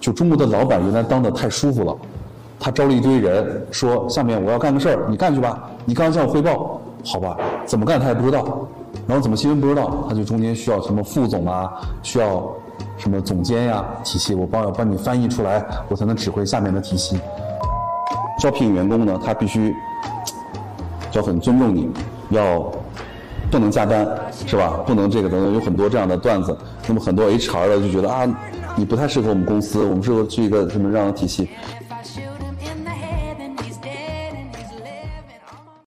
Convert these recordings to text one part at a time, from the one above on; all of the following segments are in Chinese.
就中国的老板原来当的太舒服了，他招了一堆人，说下面我要干个事儿，你干去吧，你刚刚向我汇报，好吧？怎么干他也不知道，然后怎么新闻不知道，他就中间需要什么副总啊，需要什么总监呀、体系，我帮要帮你翻译出来，我才能指挥下面的体系。招聘员工呢，他必须要很尊重你，要不能加班，是吧？不能这个等等，有很多这样的段子。那么很多 HR 的就觉得啊，你不太适合我们公司，我们适合去一个什么样的体系？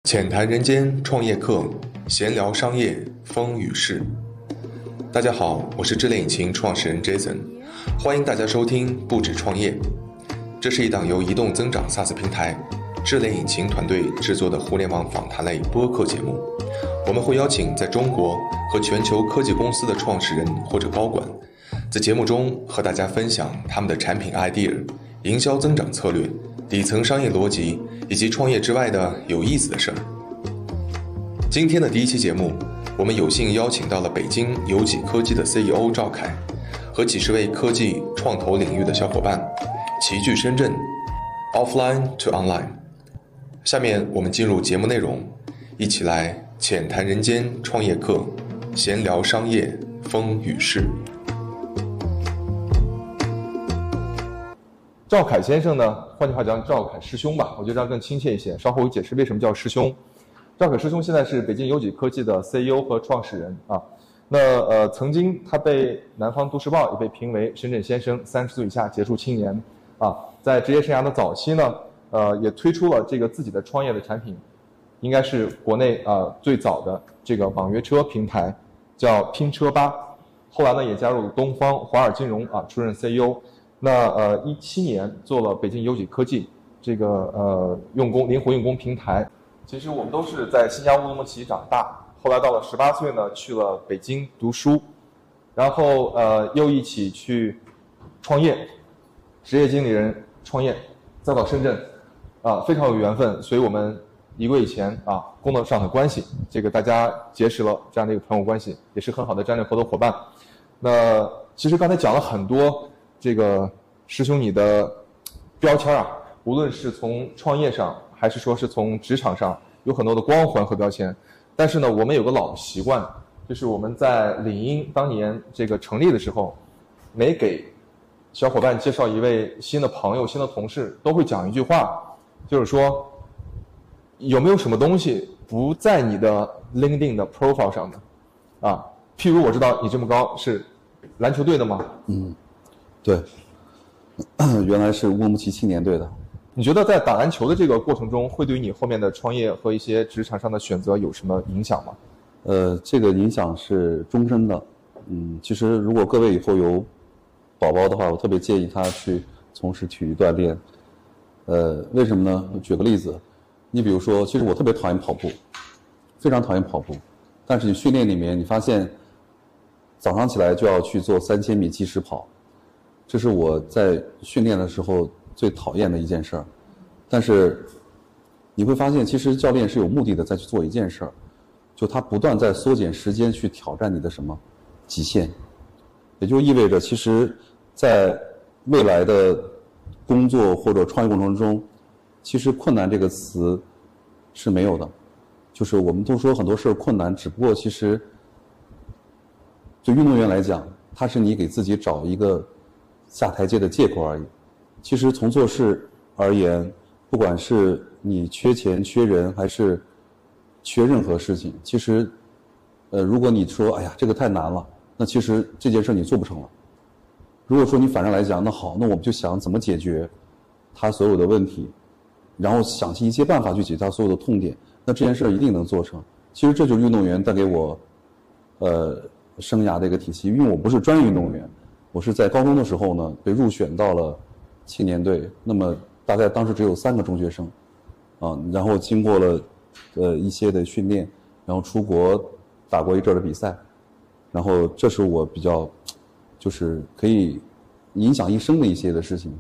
浅谈人间创业课，闲聊商业风雨事。大家好，我是智联引擎创始人 Jason，欢迎大家收听不止创业。这是一档由移动增长 SaaS 平台智联引擎团队制作的互联网访谈类播客节目。我们会邀请在中国和全球科技公司的创始人或者高管，在节目中和大家分享他们的产品 idea、营销增长策略、底层商业逻辑以及创业之外的有意思的事儿。今天的第一期节目，我们有幸邀请到了北京有己科技的 CEO 赵凯，和几十位科技创投领域的小伙伴，齐聚深圳，offline to online。下面我们进入节目内容，一起来浅谈人间创业课，闲聊商业风与事。赵凯先生呢，换句话讲，赵凯师兄吧，我觉得这样更亲切一些。稍后我解释为什么叫师兄。赵凯师兄现在是北京有己科技的 CEO 和创始人啊。那呃，曾经他被南方都市报也被评为深圳先生，三十岁以下杰出青年啊。在职业生涯的早期呢，呃，也推出了这个自己的创业的产品，应该是国内啊、最早的这个网约车平台，叫拼车吧。后来呢，也加入东方华尔金融啊，出任 CEO。那呃，一七年做了北京有己科技这个呃用工灵活用工平台。其实我们都是在新疆乌鲁木齐长大，后来到了十八岁呢，去了北京读书，然后呃又一起去创业，职业经理人创业，再到深圳，啊非常有缘分，所以我们一个月以前啊工作上的关系，这个大家结识了这样的一个朋友关系，也是很好的战略合作伙伴。那其实刚才讲了很多这个师兄你的标签啊，无论是从创业上，还是说是从职场上，有很多的光环和标签。但是呢，我们有个老习惯，就是我们在领英当年这个成立的时候，每给小伙伴介绍一位新的朋友、新的同事，都会讲一句话，就是说有没有什么东西不在你的 LinkedIn 的 profile 上的啊？譬如我知道你这么高是篮球队的吗？嗯对，原来是乌鲁木齐青年队的。你觉得在打篮球的这个过程中，会对于你后面的创业和一些职场上的选择有什么影响吗？呃，这个影响是终身的。嗯，其实如果各位以后有宝宝的话，我特别建议他去从事体育锻炼。呃，为什么呢？举个例子，你比如说，其实我特别讨厌跑步，非常讨厌跑步，但是你训练里面你发现，早上起来就要去做三千米计时跑，这是我在训练的时候最讨厌的一件事儿。但是你会发现，其实教练是有目的的在去做一件事儿，就他不断在缩减时间去挑战你的什么极限，也就意味着，其实，在未来的工作或者创业过程中，其实困难这个词是没有的，就是我们都说很多事儿困难，只不过其实对运动员来讲，他是你给自己找一个下台阶的借口而已。其实从做事而言，不管是你缺钱、缺人，还是缺任何事情，其实，呃，如果你说哎呀这个太难了，那其实这件事你做不成了。如果说你反着来讲，那好，那我们就想怎么解决他所有的问题，然后想尽一切办法去解决他所有的痛点，那这件事一定能做成。其实这就是运动员带给我，呃，生涯的一个体系。因为我不是专业运动员，我是在高中的时候呢被入选到了青年队，那么大概当时只有三个中学生，啊，然后经过了呃一些的训练，然后出国打过一阵儿的比赛，然后这是我比较就是可以影响一生的一些的事情，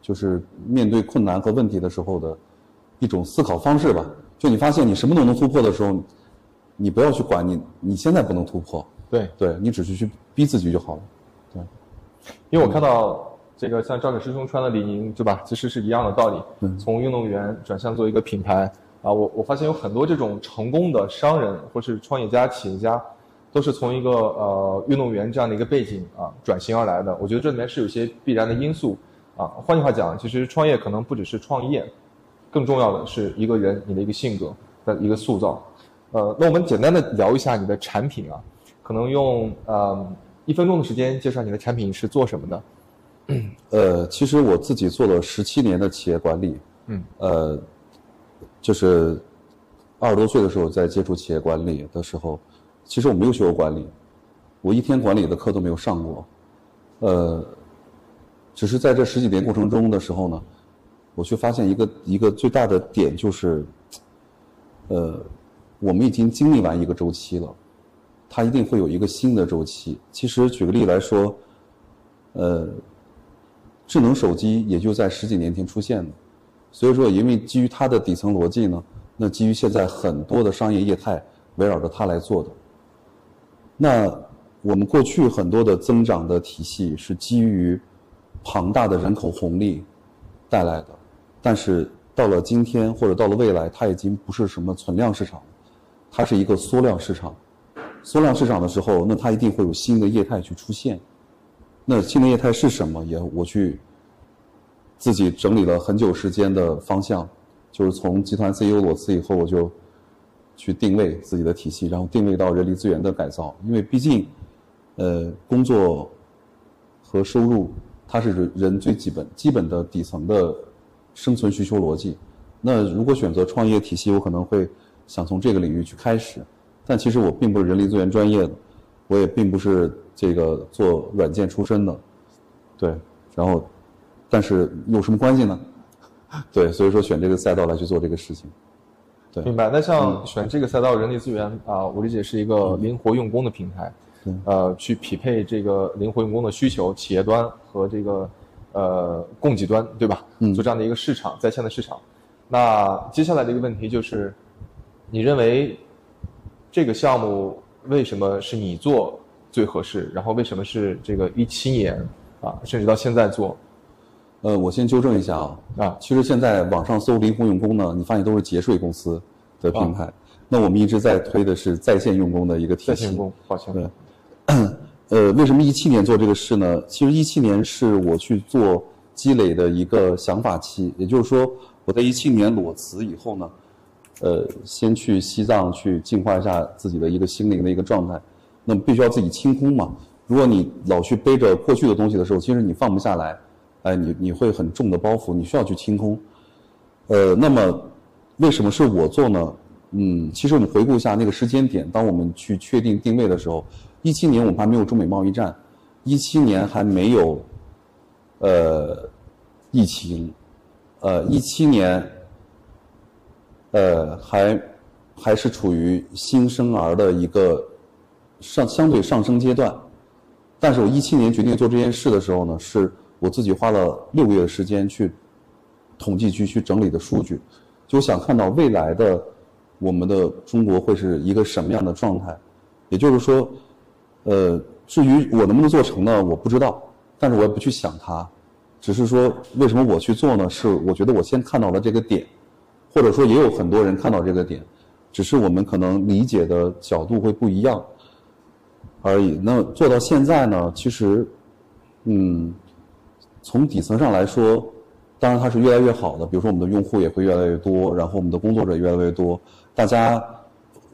就是面对困难和问题的时候的一种思考方式吧。就你发现你什么都能突破的时候，你不要去管你你现在不能突破，对，对你只是去逼自己就好了。对，因为我看到这个像赵磊师兄穿的李宁，对吧？其实是一样的道理。从运动员转向做一个品牌啊，我我发现有很多这种成功的商人或是创业家、企业家，都是从一个呃运动员这样的一个背景啊转型而来的。我觉得这里面是有些必然的因素啊。换句话讲，其实创业可能不只是创业，更重要的是一个人你的一个性格的一个塑造。呃，那我们简单的聊一下你的产品啊，可能用呃一分钟的时间介绍你的产品是做什么的。呃，其实我自己做了十七年的企业管理，嗯，呃，就是二十多岁的时候在接触企业管理的时候，其实我没有学过管理，我一天管理的课都没有上过，呃，只是在这十几年过程中的时候呢，我却发现一个一个最大的点就是，呃，我们已经经历完一个周期了，它一定会有一个新的周期。其实举个例来说，呃。智能手机也就在十几年前出现的，所以说，因为基于它的底层逻辑呢，那基于现在很多的商业业态围绕着它来做的。那我们过去很多的增长的体系是基于庞大的人口红利带来的，但是到了今天或者到了未来，它已经不是什么存量市场，它是一个缩量市场。缩量市场的时候，那它一定会有新的业态去出现。那新的业态是什么？也我去自己整理了很久时间的方向，就是从集团 CEO 裸辞以后，我就去定位自己的体系，然后定位到人力资源的改造。因为毕竟，呃，工作和收入它是人人最基本基本的底层的生存需求逻辑。那如果选择创业体系，我可能会想从这个领域去开始，但其实我并不是人力资源专业的，我也并不是。这个做软件出身的，对，然后，但是有什么关系呢？对，所以说选这个赛道来去做这个事情。对，明白。那像选这个赛道，人力资源啊，我理解是一个灵活用工的平台，呃，去匹配这个灵活用工的需求，企业端和这个呃供给端，对吧？嗯做这样的一个市场，在线的市场。那接下来的一个问题就是，你认为这个项目为什么是你做？最合适，然后为什么是这个一七年啊，甚至到现在做？呃，我先纠正一下啊啊，其实现在网上搜灵活用工呢，你发现都是节税公司的平台。那我们一直在推的是在线用工的一个体系。在线用工，抱歉。对。呃，为什么一七年做这个事呢？其实一七年是我去做积累的一个想法期，也就是说，我在一七年裸辞以后呢，呃，先去西藏去净化一下自己的一个心灵的一个状态。那么必须要自己清空嘛。如果你老去背着过去的东西的时候，其实你放不下来，哎，你你会很重的包袱，你需要去清空。呃，那么为什么是我做呢？嗯，其实我们回顾一下那个时间点，当我们去确定定位的时候，一七年我们还没有中美贸易战，一七年还没有呃疫情，呃一七年呃还还是处于新生儿的一个。上相对上升阶段，但是我一七年决定做这件事的时候呢，是我自己花了六个月的时间去统计局去整理的数据，就想看到未来的我们的中国会是一个什么样的状态。也就是说，呃，至于我能不能做成呢，我不知道，但是我也不去想它，只是说为什么我去做呢？是我觉得我先看到了这个点，或者说也有很多人看到这个点，只是我们可能理解的角度会不一样。而已。那做到现在呢？其实，嗯，从底层上来说，当然它是越来越好的。比如说，我们的用户也会越来越多，然后我们的工作者越来越多。大家，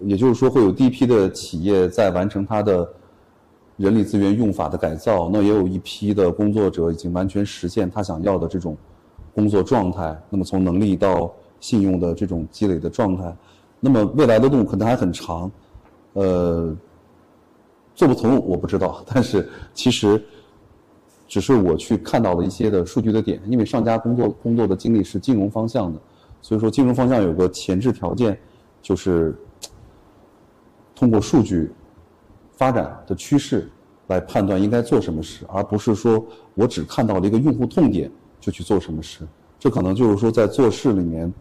也就是说，会有第一批的企业在完成它的人力资源用法的改造。那也有一批的工作者已经完全实现他想要的这种工作状态。那么从能力到信用的这种积累的状态，那么未来的路可能还很长。呃。做不成我不知道，但是其实只是我去看到了一些的数据的点，因为上家工作工作的经历是金融方向的，所以说金融方向有个前置条件，就是通过数据发展的趋势来判断应该做什么事，而不是说我只看到了一个用户痛点就去做什么事，这可能就是说在做事里面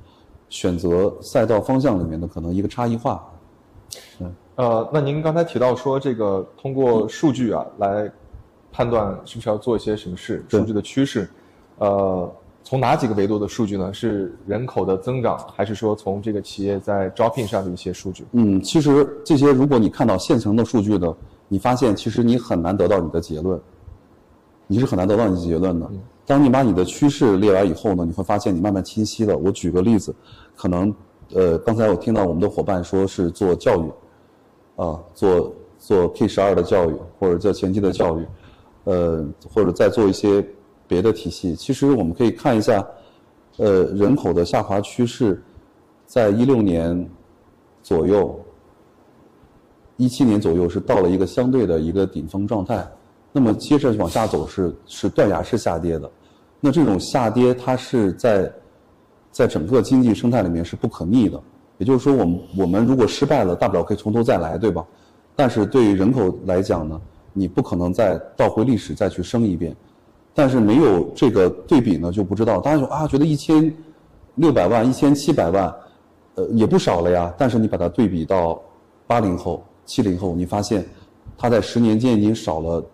选择赛道方向里面的可能一个差异化。嗯呃，那您刚才提到说这个通过数据啊来判断是不是要做一些什么事，数据的趋势，呃，从哪几个维度的数据呢？是人口的增长，还是说从这个企业在招聘上的一些数据？嗯，其实这些如果你看到现成的数据呢，你发现其实你很难得到你的结论，你是很难得到你的结论的。当你把你的趋势列完以后呢，你会发现你慢慢清晰了。我举个例子，可能呃，刚才我听到我们的伙伴说是做教育，啊，做做 K 十二的教育，或者做前期的教育，呃，或者再做一些别的体系。其实我们可以看一下，呃，人口的下滑趋势，在一六年左右，一七年左右是到了一个相对的一个顶峰状态，那么接着往下走是是断崖式下跌的，那这种下跌它是在在整个经济生态里面是不可逆的，也就是说我们我们如果失败了，大不了可以从头再来，对吧？但是对于人口来讲呢，你不可能再倒回历史再去生一遍，但是没有这个对比呢就不知道，大家说啊觉得一千六百万、一千七百万，呃也不少了呀，但是你把它对比到八零后、七零后，你发现它在十年间已经少了，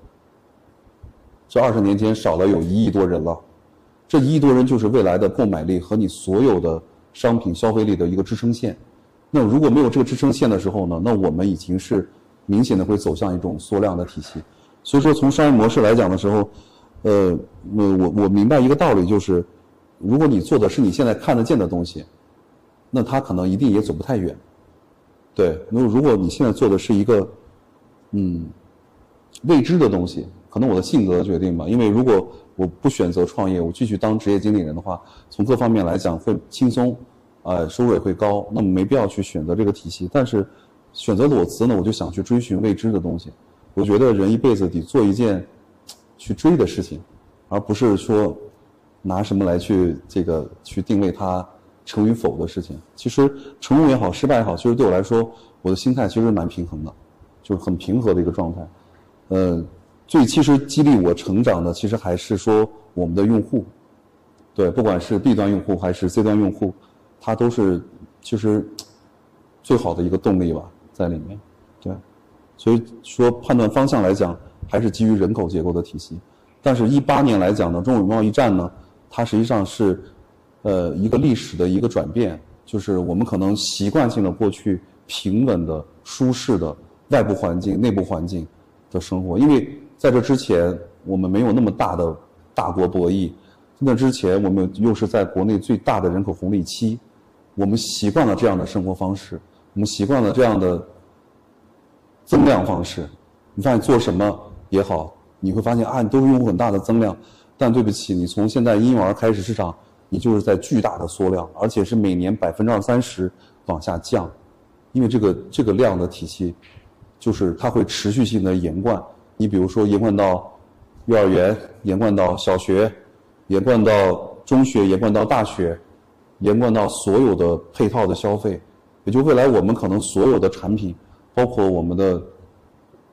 这二十年间少了有一亿多人了。这一亿多人就是未来的购买力和你所有的商品消费力的一个支撑线。那如果没有这个支撑线的时候呢，那我们已经是明显的会走向一种缩量的体系。所以说，从商业模式来讲的时候，呃，我我我明白一个道理，就是如果你做的是你现在看得见的东西，那它可能一定也走不太远。对，那如果你现在做的是一个，嗯，未知的东西，可能我的性格决定吧。因为如果我不选择创业，我继续当职业经理人的话，从各方面来讲会轻松，呃，收入也会高，那么没必要去选择这个体系。但是选择裸辞呢，我就想去追寻未知的东西。我觉得人一辈子得做一件去追的事情，而不是说拿什么来去这个去定位它成与否的事情。其实成功也好，失败也好，其实对我来说，我的心态其实蛮平衡的，就是很平和的一个状态。呃，最其实激励我成长的，其实还是说我们的用户，对，不管是 B 端用户还是 C 端用户，它都是其实最好的一个动力吧，在里面，对。所以说判断方向来讲，还是基于人口结构的体系。但是，一八年来讲呢，中美贸易战呢，它实际上是，呃，一个历史的一个转变，就是我们可能习惯性的过去平稳的、舒适的外部环境、内部环境的生活，因为在这之前我们没有那么大的大国博弈，那之前我们又是在国内最大的人口红利期，我们习惯了这样的生活方式，我们习惯了这样的。增量方式，你发现做什么也好，你会发现啊，你都是用很大的增量，但对不起，你从现在婴幼儿开始市场，你就是在巨大的缩量，而且是每年百分之二三十往下降，因为这个这个量的体系，就是它会持续性的延贯。你比如说延贯到幼儿园，延贯到小学，延贯到中学，延贯到大学，延贯到所有的配套的消费，也就未来我们可能所有的产品。包括我们的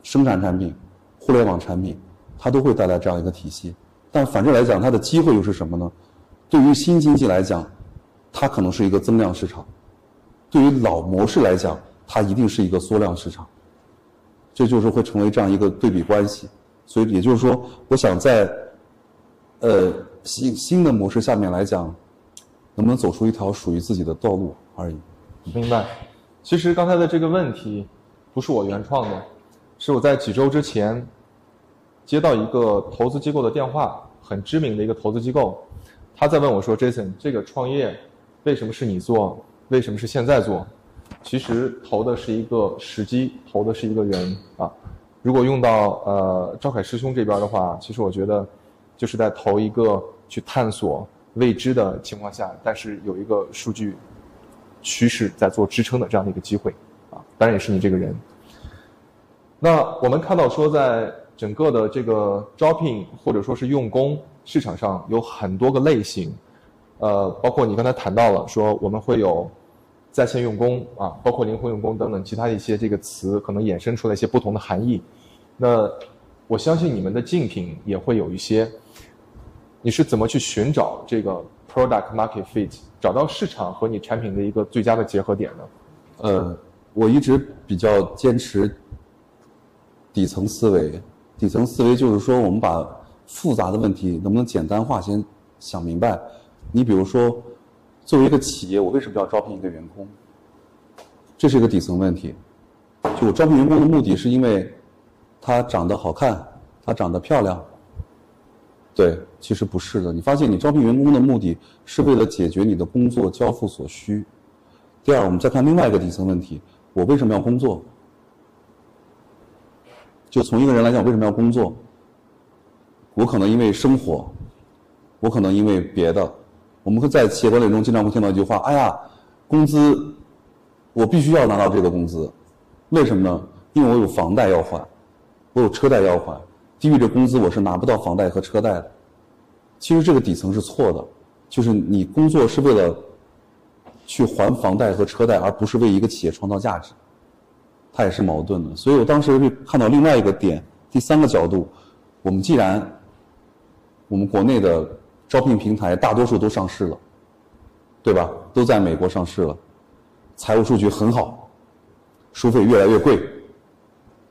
生产产品、互联网产品，它都会带来这样一个体系。但反正来讲，它的机会又是什么呢？对于新经济来讲，它可能是一个增量市场；对于老模式来讲，它一定是一个缩量市场。这就是会成为这样一个对比关系。所以也就是说，我想在呃新新的模式下面来讲，能不能走出一条属于自己的道路而已。明白。其实刚才的这个问题。不是我原创的，是我在几周之前接到一个投资机构的电话，很知名的一个投资机构，他在问我说：“Jason，这个创业为什么是你做？为什么是现在做？”其实投的是一个时机，投的是一个人啊。如果用到呃赵凯师兄这边的话，其实我觉得就是在投一个去探索未知的情况下，但是有一个数据趋势在做支撑的这样的一个机会啊。当然也是你这个人。那我们看到说，在整个的这个招聘或者说是用工市场上，有很多个类型，呃，包括你刚才谈到了说，我们会有在线用工啊，包括灵活用工等等其他一些这个词，可能衍生出来一些不同的含义。那我相信你们的竞品也会有一些，你是怎么去寻找这个 product market fit，找到市场和你产品的一个最佳的结合点呢？呃。我一直比较坚持底层思维，底层思维就是说，我们把复杂的问题能不能简单化，先想明白。你比如说，作为一个企业，我为什么要招聘一个员工？这是一个底层问题。就我招聘员工的目的是因为他长得好看，他长得漂亮。对，其实不是的。你发现你招聘员工的目的是为了解决你的工作交付所需。第二，我们再看另外一个底层问题：我为什么要工作？就从一个人来讲，为什么要工作？我可能因为生活，我可能因为别的。我们会在企业管理中经常会听到一句话：“哎呀，工资，我必须要拿到这个工资，为什么呢？因为我有房贷要还，我有车贷要还，低于这工资我是拿不到房贷和车贷的。”其实这个底层是错的，就是你工作是为了去还房贷和车贷，而不是为一个企业创造价值。它也是矛盾的。所以我当时会看到另外一个点，第三个角度，我们既然我们国内的招聘平台大多数都上市了，对吧？都在美国上市了，财务数据很好，收费越来越贵。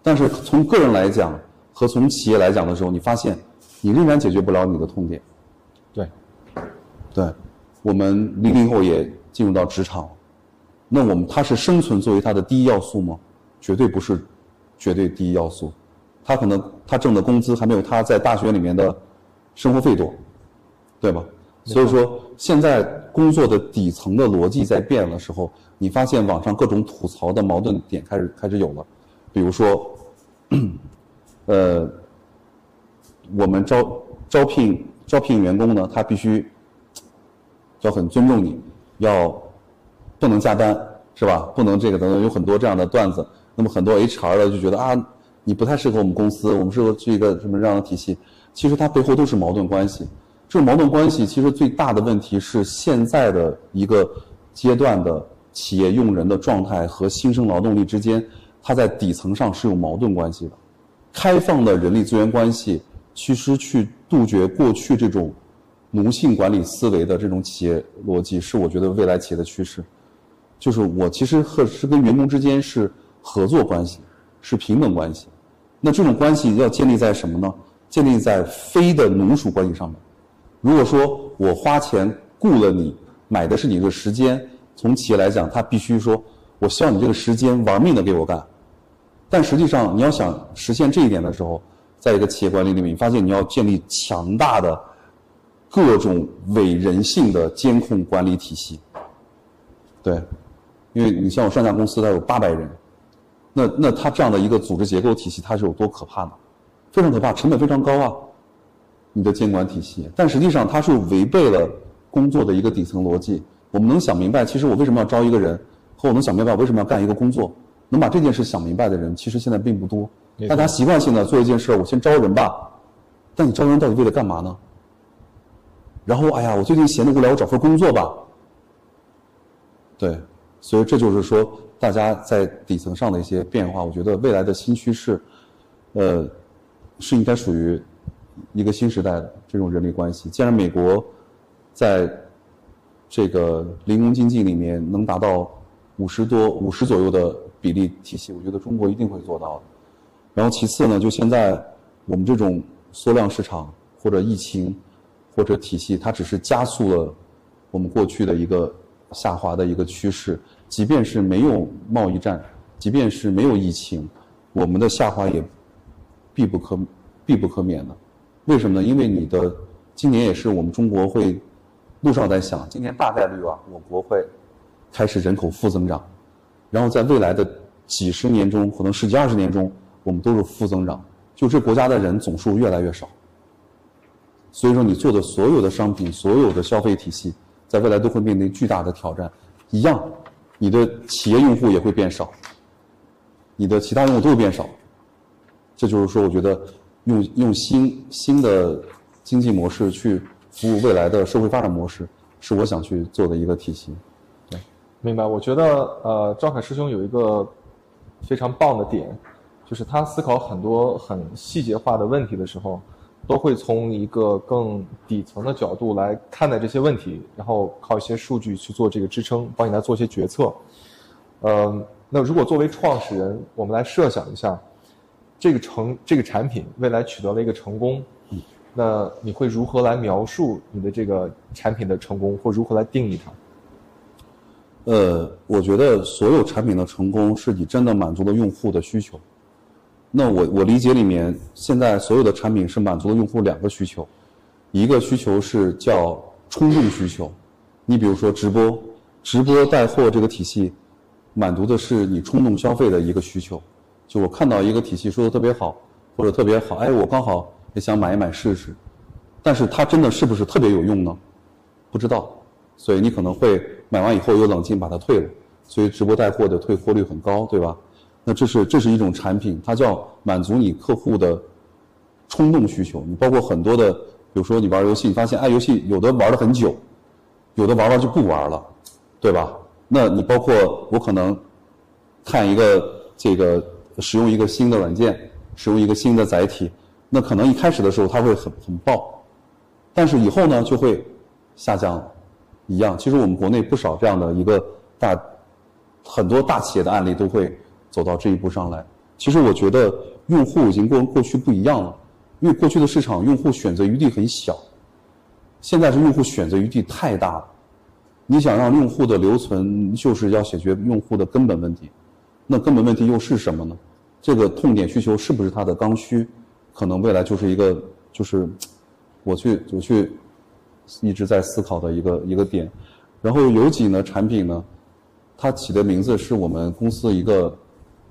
但是从个人来讲和从企业来讲的时候，你发现你仍然解决不了你的痛点。对，对，我们零零后也进入到职场，那我们它是生存作为它的第一要素吗？绝对不是，绝对第一要素。他可能他挣的工资还没有他在大学里面的生活费多，对吧？所以说，现在工作的底层的逻辑在变的时候，你发现网上各种吐槽的矛盾点开始开始有了，比如说，呃，我们招招聘招聘员工呢，他必须要很尊重你，要不能加班是吧？不能这个等等，有很多这样的段子。那么很多 HR 的就觉得啊，你不太适合我们公司，我们适合去一个什么这样的体系？其实它背后都是矛盾关系。这种矛盾关系其实最大的问题是现在的一个阶段的企业用人的状态和新生劳动力之间，它在底层上是有矛盾关系的。开放的人力资源关系，其实去杜绝过去这种奴性管理思维的这种企业逻辑，是我觉得未来企业的趋势。就是我其实和是跟员工之间是合作关系，是平等关系。那这种关系要建立在什么呢？建立在非的奴属关系上面。如果说我花钱雇了你，买的是你的时间，从企业来讲，他必须说，我希望你这个时间玩命的给我干。但实际上，你要想实现这一点的时候，在一个企业管理里面，你发现你要建立强大的各种伪人性的监控管理体系。对，因为你像我上家公司，它有八百人，那那它这样的一个组织结构体系，它是有多可怕呢？非常可怕，成本非常高啊。你的监管体系，但实际上它是违背了工作的一个底层逻辑。我们能想明白，其实我为什么要招一个人，和我能想明白我为什么要干一个工作，能把这件事想明白的人，其实现在并不多。大家习惯性的做一件事，我先招人吧，但你招人到底为了干嘛呢？然后，哎呀，我最近闲得无聊，我找份工作吧。对，所以这就是说，大家在底层上的一些变化，我觉得未来的新趋势，呃，是应该属于一个新时代的这种人力关系。既然美国在这个零工经济里面能达到五十多、五十左右的比例体系，我觉得中国一定会做到的。然后其次呢，就现在我们这种缩量市场或者疫情或者体系，它只是加速了我们过去的一个下滑的一个趋势。即便是没有贸易战，即便是没有疫情，我们的下滑也必不可必不可免的。为什么呢？因为你的今年也是我们中国会路上在想，今年大概率啊，我国会开始人口负增长，然后在未来的几十年中，可能十几二十年中，我们都是负增长，就这国家的人总数越来越少。所以说，你做的所有的商品、所有的消费体系，在未来都会面临巨大的挑战。一样，你的企业用户也会变少，你的其他用户都会变少。这就是说，我觉得用用新新的经济模式去服务未来的社会发展模式，是我想去做的一个体系。对明白，我觉得呃，赵凯师兄有一个非常棒的点，就是他思考很多很细节化的问题的时候，都会从一个更底层的角度来看待这些问题，然后靠一些数据去做这个支撑，帮你来做一些决策。嗯、那如果作为创始人，我们来设想一下，这个成这个产品未来取得了一个成功，那你会如何来描述你的这个产品的成功，或如何来定义它？呃，我觉得所有产品的成功是你真的满足了用户的需求。那我我理解里面，现在所有的产品是满足了用户两个需求，一个需求是叫冲动需求，你比如说直播，直播带货这个体系，满足的是你冲动消费的一个需求。就我看到一个体系说的特别好，或者特别好，哎，我刚好也想买一买试试，但是它真的是不是特别有用呢？不知道，所以你可能会买完以后又冷静把它退了，所以直播带货的退货率很高，对吧？那这是这是一种产品，它叫满足你客户的冲动需求。你包括很多的，比如说你玩游戏，你发现哎，游戏有的玩了很久，有的玩完就不玩了，对吧？那你包括我可能看一个这个使用一个新的软件，使用一个新的载体，那可能一开始的时候它会很很爆，但是以后呢就会下降，一样。其实我们国内不少这样的一个大很多大企业的案例都会走到这一步上来。其实我觉得用户已经跟过去不一样了，因为过去的市场用户选择余地很小，现在是用户选择余地太大了。你想让用户的留存，就是要解决用户的根本问题。那根本问题又是什么呢？这个痛点需求是不是它的刚需？可能未来就是一个，就是我去我去一直在思考的一个一个点。然后有几呢产品呢，它起的名字是我们公司一个，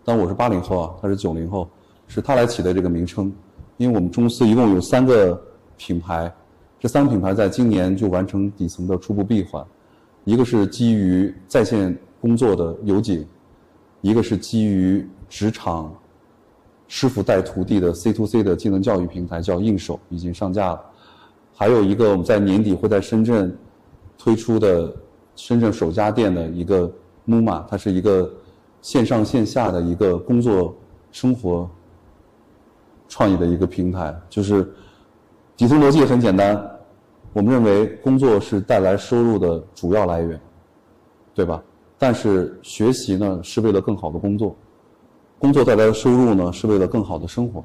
当我是八零后啊，他是九零后，是他来起的这个名称。因为我们公司一共有三个品牌，这三个品牌在今年就完成底层的初步闭环。一个是基于在线工作的有井，一个是基于职场师傅带徒弟的 C to C 的技能教育平台，叫应手，已经上架了。还有一个我们在年底会在深圳推出的深圳首家店的一个 MUMA，它是一个线上线下的一个工作生活创意的一个平台，就是底层逻辑也很简单。我们认为工作是带来收入的主要来源，对吧？但是学习呢是为了更好的工作，工作带来的收入呢是为了更好的生活。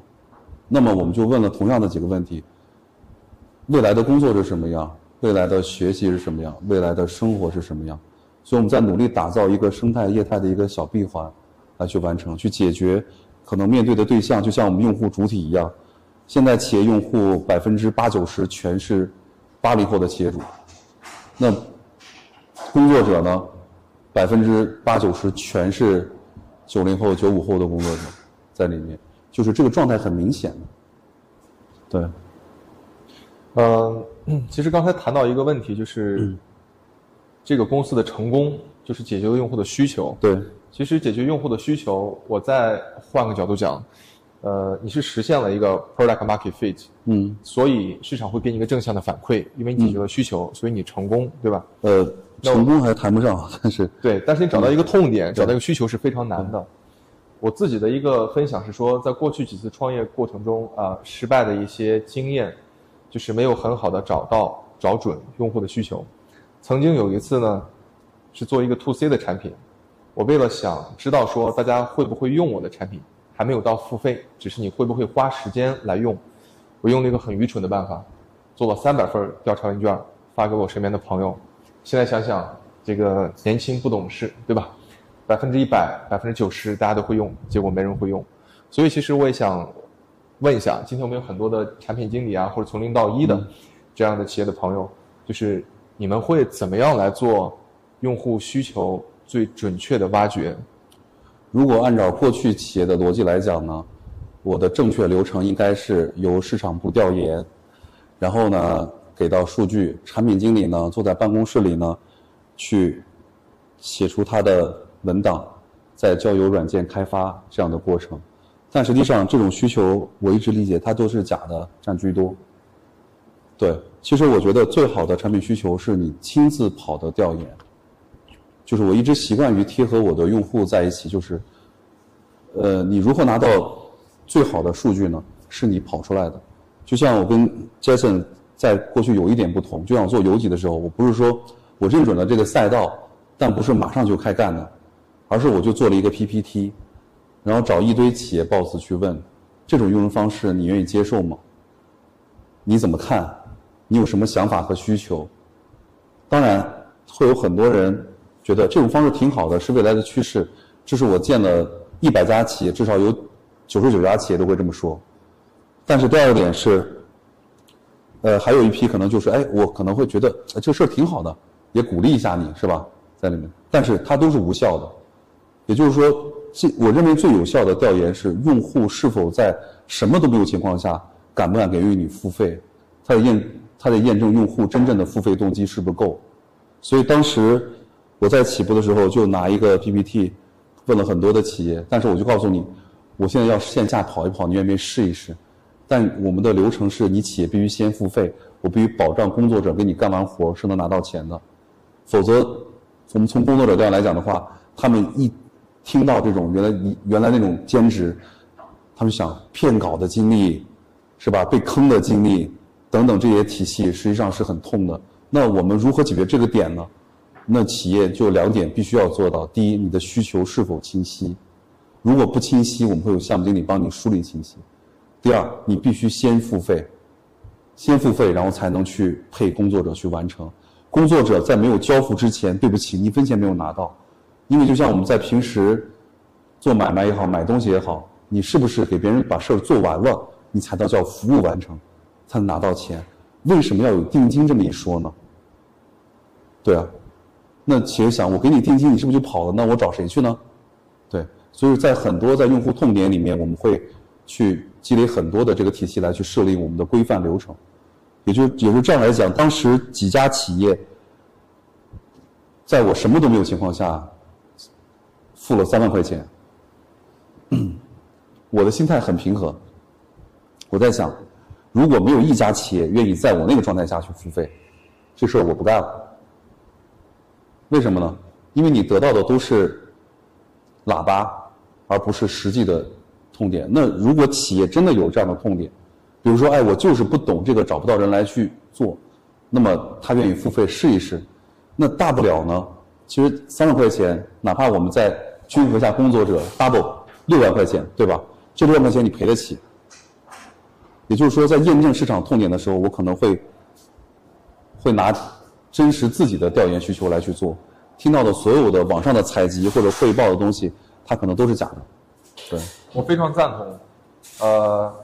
那么我们就问了同样的几个问题：未来的工作是什么样？未来的学习是什么样？未来的生活是什么样？所以我们在努力打造一个生态业态的一个小闭环，来去完成，去解决可能面对的对象，就像我们用户主体一样。现在企业用户百分之八九十全是八零后的企业主，那工作者呢，百分之八九十全是九零后、九五后的工作者在里面，就是这个状态很明显的。对，嗯，其实刚才谈到一个问题，就是嗯这个公司的成功就是解决了用户的需求。对，其实解决用户的需求，我再换个角度讲，呃，你是实现了一个 product market fit，嗯，所以市场会给你一个正向的反馈，因为你解决了需求，所以你成功，对吧？呃，成功还谈不上，但是对，但是你找到一个痛点，找到一个需求是非常难的。我自己的一个分享是说，在过去几次创业过程中啊、失败的一些经验，就是没有很好的找到找准用户的需求。曾经有一次呢，是做一个 to C 的产品，我为了想知道说大家会不会用我的产品，还没有到付费，只是你会不会花时间来用，我用了一个很愚蠢的办法，做了三百份调查问卷，发给我身边的朋友。现在想想，这个年轻不懂事，对吧？百分之一百、百分之九十大家都会用，结果没人会用。所以其实我也想问一下，今天我们有很多的产品经理啊，或者从零到一的这样的企业的朋友，就是你们会怎么样来做用户需求最准确的挖掘？如果按照过去企业的逻辑来讲呢，我的正确流程应该是由市场部调研，然后呢给到数据，产品经理呢坐在办公室里呢，去写出他的文档，再交由软件开发这样的过程。但实际上这种需求我一直理解它都是假的占居多。对，其实我觉得最好的产品需求是你亲自跑的调研。就是我一直习惯于贴合我的用户在一起，就是，呃，你如何拿到最好的数据呢？是你跑出来的。就像我跟 Jason 在过去有一点不同，就像我做游击的时候，我不是说我认准了这个赛道，但不是马上就开干的，而是我就做了一个 PPT，然后找一堆企业 boss 去问，这种用人方式你愿意接受吗？你怎么看？你有什么想法和需求？当然，会有很多人觉得这种方式挺好的，是未来的趋势。这是我见了一百家企业，至少有九十九家企业都会这么说。但是第二个点是，呃，还有一批可能就是，哎，我可能会觉得呃这事儿挺好的，也鼓励一下你，是吧？在里面，但是它都是无效的。也就是说，这我认为最有效的调研是用户是否在什么都没有情况下敢不敢给予你付费，它得验它得验证用户真正的付费动机是不是够。所以当时我在起步的时候就拿一个 PPT 问了很多的企业，但是我就告诉你，我现在要线下跑一跑，你愿不愿意试一试？但我们的流程是你企业必须先付费，我必须保障工作者给你干完活是能拿到钱的，否则我们从工作者端来讲的话，他们一听到这种原来原来那种兼职，他们想骗稿的经历，是吧？被坑的经历等等这些体系，实际上是很痛的。那我们如何解决这个点呢？那企业就两点必须要做到：第一，你的需求是否清晰；如果不清晰，我们会有项目经理帮你梳理清晰。第二，你必须先付费，先付费，然后才能去配工作者去完成。工作者在没有交付之前，对不起，一分钱没有拿到。因为就像我们在平时做买卖也好，买东西也好，你是不是给别人把事儿做完了，你才能叫服务完成，才能拿到钱？为什么要有定金这么一说呢？对啊，那企业想，我给你定金，你是不是就跑了？那我找谁去呢？对，所以在很多在用户痛点里面，我们会去积累很多的这个体系来去设立我们的规范流程。也就也就这样来讲，当时几家企业，在我什么都没有情况下，付了三万块钱，我的心态很平和。我在想，如果没有一家企业愿意在我那个状态下去付费，这事儿我不干了。为什么呢？因为你得到的都是喇叭，而不是实际的痛点。那如果企业真的有这样的痛点，比如说，哎，我就是不懂这个，找不到人来去做，那么他愿意付费试一试，那大不了呢，其实三万块钱，哪怕我们再均衡下工作者 double 六万块钱，对吧？这六万块钱你赔得起。也就是说，在验证市场痛点的时候，我可能会会拿真实自己的调研需求来去做，听到的所有的网上的采集或者汇报的东西，它可能都是假的。对，我非常赞同。呃，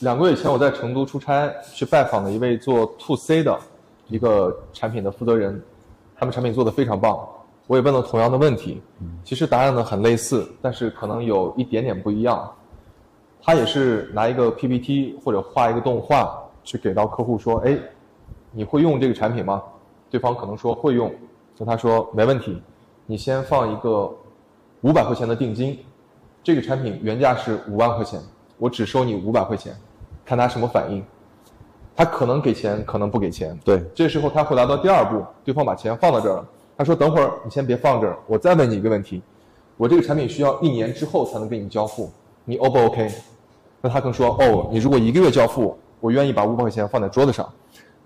两个月以前我在成都出差，去拜访了一位做 to C 的一个产品的负责人，他们产品做的非常棒。我也问了同样的问题，其实答案呢很类似，但是可能有一点点不一样。他也是拿一个 PPT 或者画一个动画去给到客户说：“哎，你会用这个产品吗？”对方可能说会用，那他说没问题，你先放一个五百块钱的定金，这个产品原价是五万块钱，我只收你五百块钱，看他什么反应。他可能给钱，可能不给钱。对这时候他会来到第二步，对方把钱放到这儿了，他说等会儿你先别放这儿，我再问你一个问题，我这个产品需要一年之后才能给你交付，你 O 不 OK？那他更说哦，你如果一个月交付，我愿意把五百块钱放在桌子上。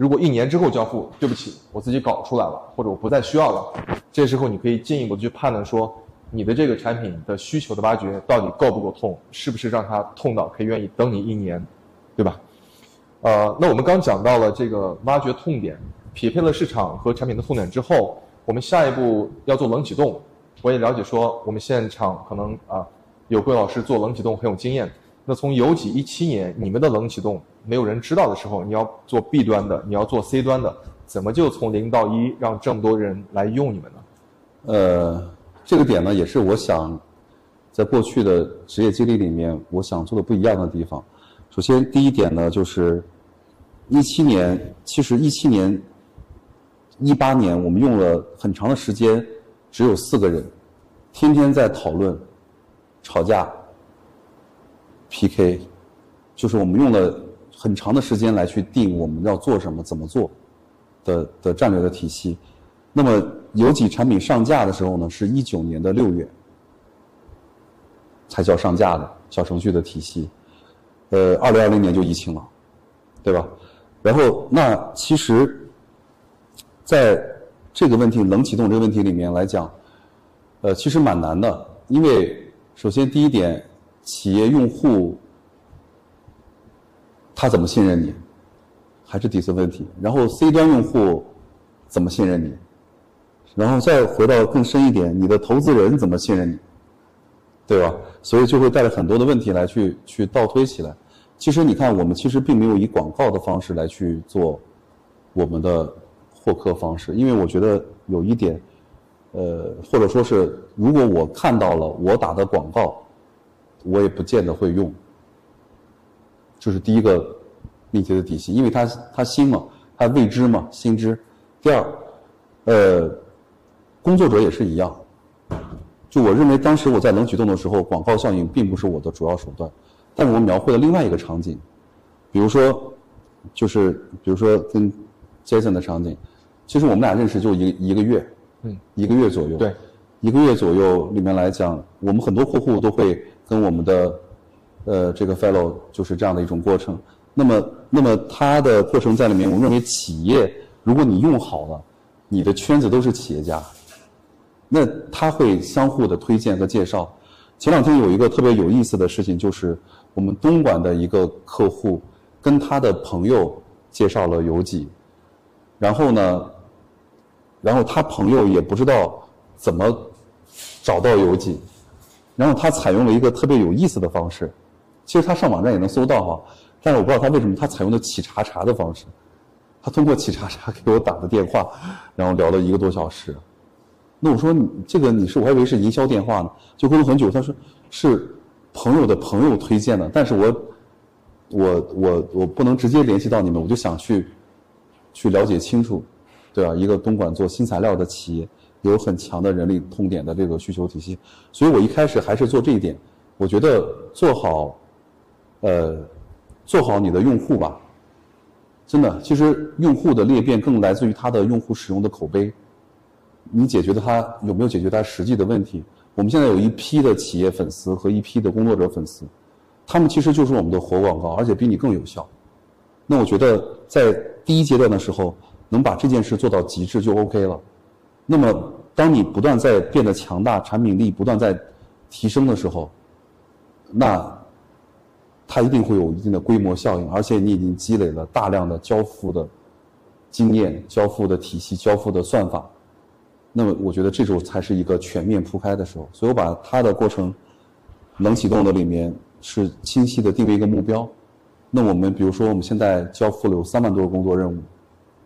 如果一年之后交付，对不起，我自己搞出来了，或者我不再需要了。这时候你可以进一步地去判断说，你的这个产品的需求的挖掘到底够不够痛，是不是让他痛到可以愿意等你一年，对吧？呃，那我们刚讲到了这个挖掘痛点，匹配了市场和产品的痛点之后，我们下一步要做冷启动。我也了解说，我们现场可能啊，有贵老师做冷启动很有经验。那从有几一七年，你们的冷启动没有人知道的时候，你要做 B 端的，你要做 C 端的，怎么就从零到一让这么多人来用你们呢？呃，这个点呢，也是我想在过去的职业经历里面，我想做的不一样的地方。首先，第一点呢，就是一七年，其实一七年、一八年，我们用了很长的时间，只有四个人，天天在讨论、吵架、PK，就是我们用了很长的时间来去定我们要做什么、怎么做的的战略的体系。那么有几产品上架的时候呢，是一九年的六月才叫上架的小程序的体系。呃，二零二零年就疫情了，对吧？然后那其实，在这个问题冷启动这个问题里面来讲，呃，其实蛮难的，因为首先第一点，企业用户他怎么信任你，还是底层问题。然后 C 端用户怎么信任你，然后再回到更深一点，你的投资人怎么信任你，对吧？所以就会带来很多的问题来去去倒推起来。其实你看，我们其实并没有以广告的方式来去做我们的获客方式，因为我觉得有一点，呃，或者说是如果我看到了我打的广告，我也不见得会用。这是第一个命题的底细，因为它它新嘛，它未知嘛，新知。第二，呃，工作者也是一样。就我认为，当时我在冷启动的时候，广告效应并不是我的主要手段，但是我描绘了另外一个场景，比如说，就是比如说跟 Jason 的场景，其实我们俩认识就一一个月，嗯，一个月左右，对，一个月左右里面来讲，我们很多客户都会跟我们的呃这个 fellow 就是这样的一种过程。那么，那么它的过程在里面，我认为企业如果你用好了，你的圈子都是企业家，那他会相互的推荐和介绍。前两天有一个特别有意思的事情，就是我们东莞的一个客户跟他的朋友介绍了有几，然后呢，然后他朋友也不知道怎么找到有几，然后他采用了一个特别有意思的方式，其实他上网站也能搜到哈，但是我不知道他为什么他采用的企查查的方式，他通过企查查给我打的电话，然后聊了一个多小时。那我说你这个你是我还以为是营销电话呢，就沟通很久。他说是朋友的朋友推荐的，但是我我我我不能直接联系到你们，我就想去去了解清楚，对吧？一个东莞做新材料的企业，有很强的人力痛点的这个需求体系，所以我一开始还是做这一点。我觉得做好，呃，做好你的用户吧，真的，其实用户的裂变更来自于他的用户使用的口碑。你解决的他有没有解决他实际的问题？我们现在有一批的企业粉丝和一批的工作者粉丝，他们其实就是我们的活广告，而且比你更有效。那我觉得在第一阶段的时候，能把这件事做到极致就 OK 了。那么，当你不断在变得强大，产品力不断在提升的时候，那它一定会有一定的规模效应，而且你已经积累了大量的交付的经验、交付的体系、交付的算法。那么我觉得这时候才是一个全面铺开的时候，所以我把它的过程冷启动的里面是清晰的定位一个目标。那我们比如说我们现在交付了有三万多个工作任务，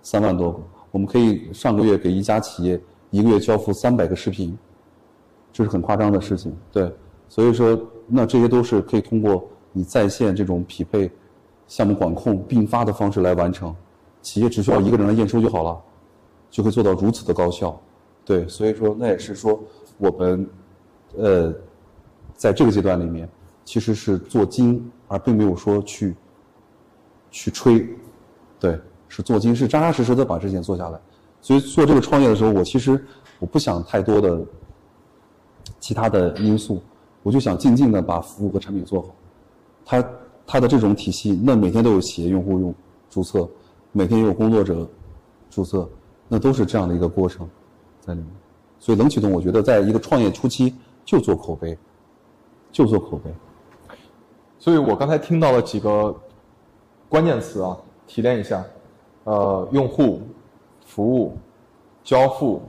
三万多个，我们可以上个月给一家企业一个月交付三百个视频，这是很夸张的事情，对。所以说，那这些都是可以通过你在线这种匹配、项目管控并发的方式来完成，企业只需要一个人来验收就好了，就会做到如此的高效。对，所以说那也是说我们，呃，在这个阶段里面，其实是做精，而并没有说去去吹，对，是做精，是扎扎实实的把这件做下来。所以做这个创业的时候，我其实我不想太多的其他的因素，我就想静静的把服务和产品做好。它它的这种体系，那每天都有企业用户用注册，每天也有工作者注册，那都是这样的一个过程。在里面，所以冷启动，我觉得在一个创业初期就做口碑，就做口碑。所以我刚才听到了几个关键词啊，提炼一下，呃，用户、服务、交付、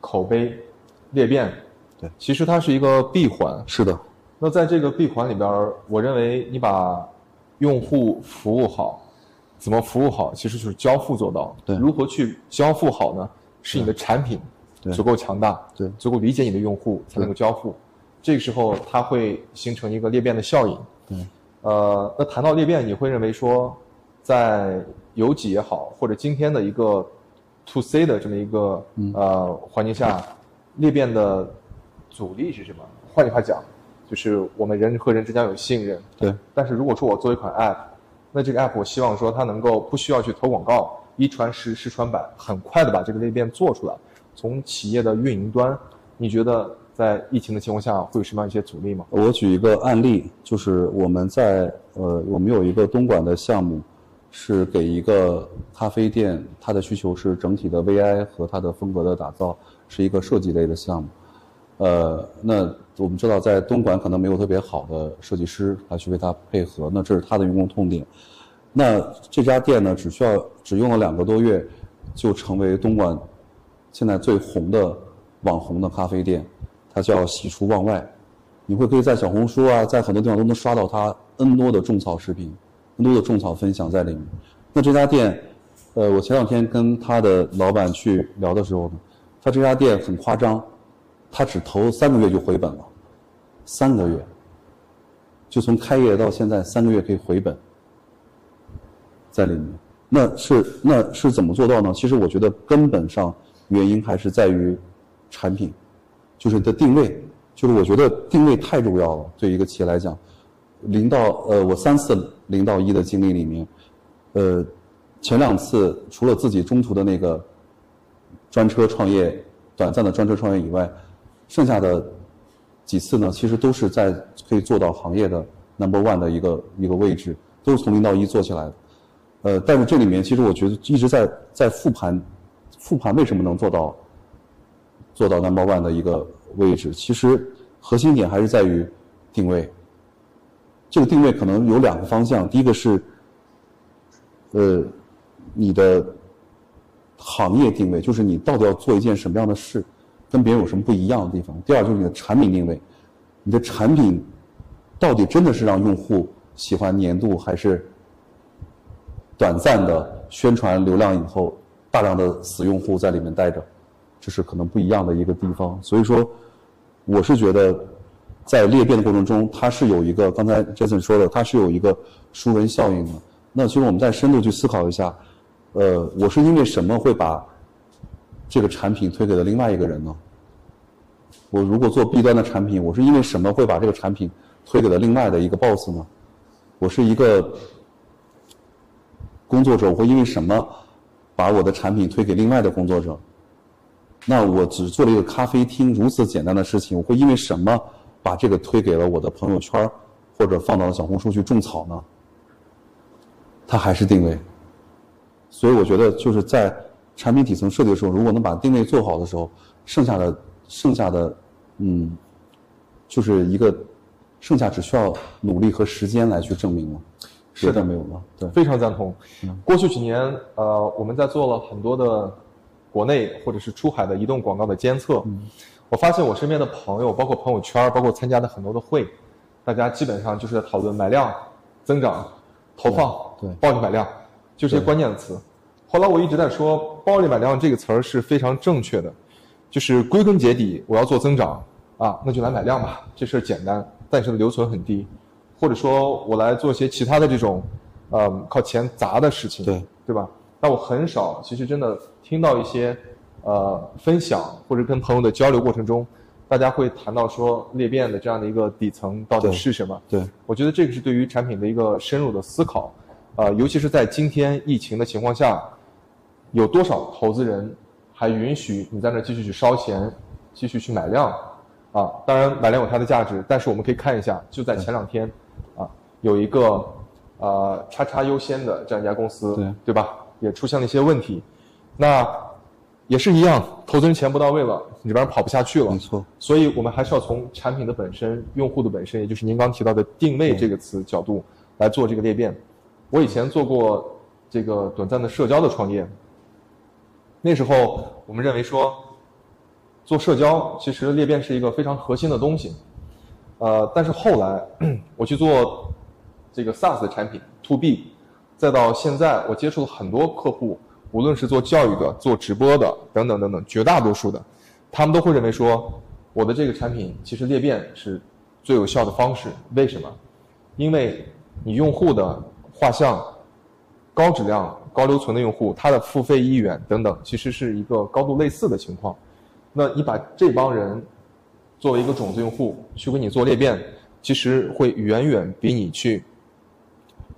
口碑、裂变。对，其实它是一个闭环。是的，那在这个闭环里边儿，我认为你把用户服务好，怎么服务好，其实就是交付做到。对如何去交付好呢？是你的产品对足够强大，对足够理解你的用户，才能够交付。这个时候，它会形成一个裂变的效应。对，呃，那谈到裂变，你会认为说，在有几也好，或者今天的一个 to C 的这么一个、嗯呃环境下，裂变的阻力是什么？换句话讲，就是我们人和人之间有信任。对，但是如果说我做一款 App，那这个 App 我希望说它能够不需要去投广告，一传十，十传百，很快的把这个裂变做出来。从企业的运营端，你觉得在疫情的情况下会有什么样一些阻力吗？我举一个案例，就是我们在呃，我们有一个东莞的项目，是给一个咖啡店，它的需求是整体的 VI 和它的风格的打造，是一个设计类的项目。呃，那我们知道在东莞可能没有特别好的设计师来去为它配合，那这是它的员工痛点。那这家店呢，只需要只用了两个多月，就成为东莞现在最红的网红的咖啡店，它叫喜出望外。你会可以在小红书啊，在很多地方都能刷到它 N 多的种草视频更多的种草分享在里面。那这家店，呃，我前两天跟他的老板去聊的时候呢，他这家店很夸张，他只投三个月就回本了，三个月，就从开业到现在三个月可以回本，在里面。那是那是怎么做到呢？其实我觉得根本上原因还是在于产品，就是你的定位。就是我觉得定位太重要了，对一个企业来讲，零到呃，我三次零到一的经历里面，呃，前两次除了自己中途的那个专车创业、短暂的专车创业以外，剩下的几次呢，其实都是在可以做到行业的 number one 的一个一个位置，都是从零到一做起来的。呃，但是这里面其实我觉得一直在在复盘，复盘为什么能做到做到 number one 的一个位置，其实核心点还是在于定位。这个定位可能有两个方向，第一个是，呃，你的行业定位，就是你到底要做一件什么样的事，跟别人有什么不一样的地方。第二就是你的产品定位，你的产品到底真的是让用户喜欢粘度，还是短暂的宣传流量以后，大量的死用户在里面待着，这是可能不一样的一个地方。所以说，我是觉得，在裂变的过程中，它是有一个刚才 Jason 说的，它是有一个熟人效应的。那其实我们再深度去思考一下，呃，我是因为什么会把这个产品推给了另外一个人呢？我如果做 B 端的产品，我是因为什么会把这个产品推给了另外的一个 boss 呢？我是一个工作者，我会因为什么把我的产品推给另外的工作者？那我只做了一个咖啡厅如此简单的事情，我会因为什么把这个推给了我的朋友圈或者放到了小红书去种草呢？它还是定位。所以我觉得就是在产品底层设计的时候，如果能把定位做好的时候，剩下的剩下的，嗯，就是一个剩下只需要努力和时间来去证明了，是的没有吗。对，非常赞同。过去几年，呃，我们在做了很多的国内或者是出海的移动广告的监测。我发现我身边的朋友，包括朋友圈，包括参加的很多的会，大家基本上就是在讨论买量、增长、投放、对对暴力买量，就这些关键词。后来我一直在说，暴力买量这个词儿是非常正确的，就是归根结底，我要做增长啊，那就来买量吧，这事儿简单，但是留存很低。或者说我来做一些其他的这种，呃，靠钱砸的事情，对对吧？但我很少，其实真的听到一些，呃，分享或者跟朋友的交流过程中，大家会谈到说裂变的这样的一个底层到底是什么？对，我觉得这个是对于产品的一个深入的思考，呃，尤其是在今天疫情的情况下，有多少投资人还允许你在那继续去烧钱，继续去买量？啊，当然买量有它的价值，但是我们可以看一下，就在前两天，啊，有一个呃叉叉优先的这样一家公司，对对吧？也出现了一些问题，那也是一样，投资人钱不到位了，你这边跑不下去了，没错。所以我们还是要从产品的本身、用户的本身，也就是您刚提到的定位这个词角度来做这个裂变。我以前做过这个短暂的社交的创业，那时候我们认为说，做社交其实裂变是一个非常核心的东西，呃，但是后来 我去做这个 SaaS 的产品 To B，再到现在我接触了很多客户，无论是做教育的、做直播的等等等等，绝大多数的，他们都会认为说，我的这个产品其实裂变是最有效的方式。为什么？因为你用户的画像、高质量、高留存的用户，他的付费意愿等等，其实是一个高度类似的情况。那你把这帮人作为一个种子用户去给你做裂变，其实会远远比你去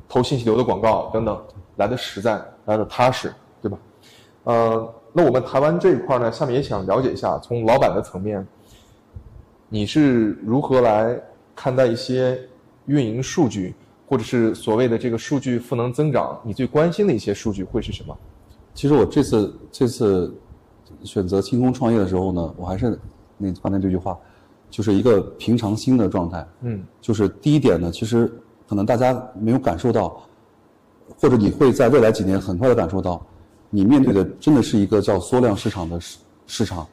投信息流的广告等等来的实在，来的踏实，对吧？呃，那我们谈完这一块呢，下面也想了解一下，从老板的层面，你是如何来看待一些运营数据，或者是所谓的这个数据赋能增长？你最关心的一些数据会是什么？其实我这次这次选择清空创业的时候呢，我还是那刚才这句话，就是一个平常心的状态。嗯，就是第一点呢，其实可能大家没有感受到，或者你会在未来几年很快的感受到，你面对的真的是一个叫缩量市场的市市场，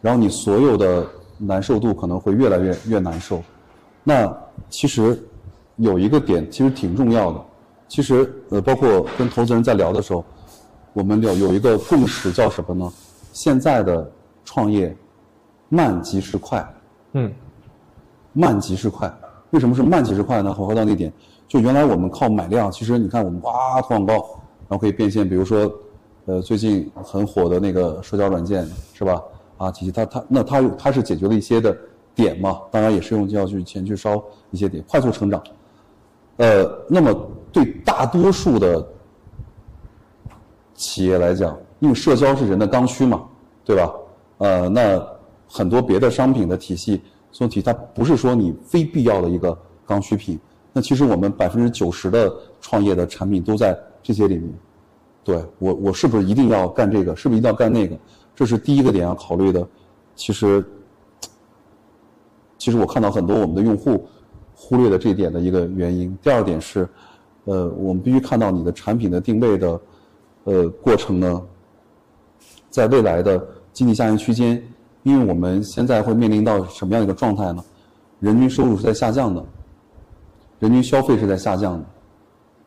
然后你所有的难受度可能会越来越越难受。那其实有一个点其实挺重要的，其实呃，包括跟投资人在聊的时候，我们有有一个共识叫什么呢？现在的创业慢即是快，嗯慢即是快。为什么是慢即是快呢？我回到那点，就原来我们靠买量，其实你看我们哇投广告，然然后可以变现，比如说，呃，最近很火的那个社交软件是吧？啊，其实它它那它它是解决了一些的点嘛，当然也是用要去钱去烧一些点，快速成长。呃，那么对大多数的企业来讲，因为社交是人的刚需嘛，对吧？呃，那很多别的商品的体系，总体它不是说你非必要的一个刚需品。那其实我们百分之九十的创业的产品都在这些里面。对我，我是不是一定要干这个？是不是一定要干那个？这是第一个点要考虑的。其实，其实我看到很多我们的用户忽略了这一点的一个原因。第二点是，呃，我们必须看到你的产品的定位的，呃，过程呢，在未来的经济下行区间，因为我们现在会面临到什么样一个状态呢？人均收入是在下降的，人均消费是在下降的，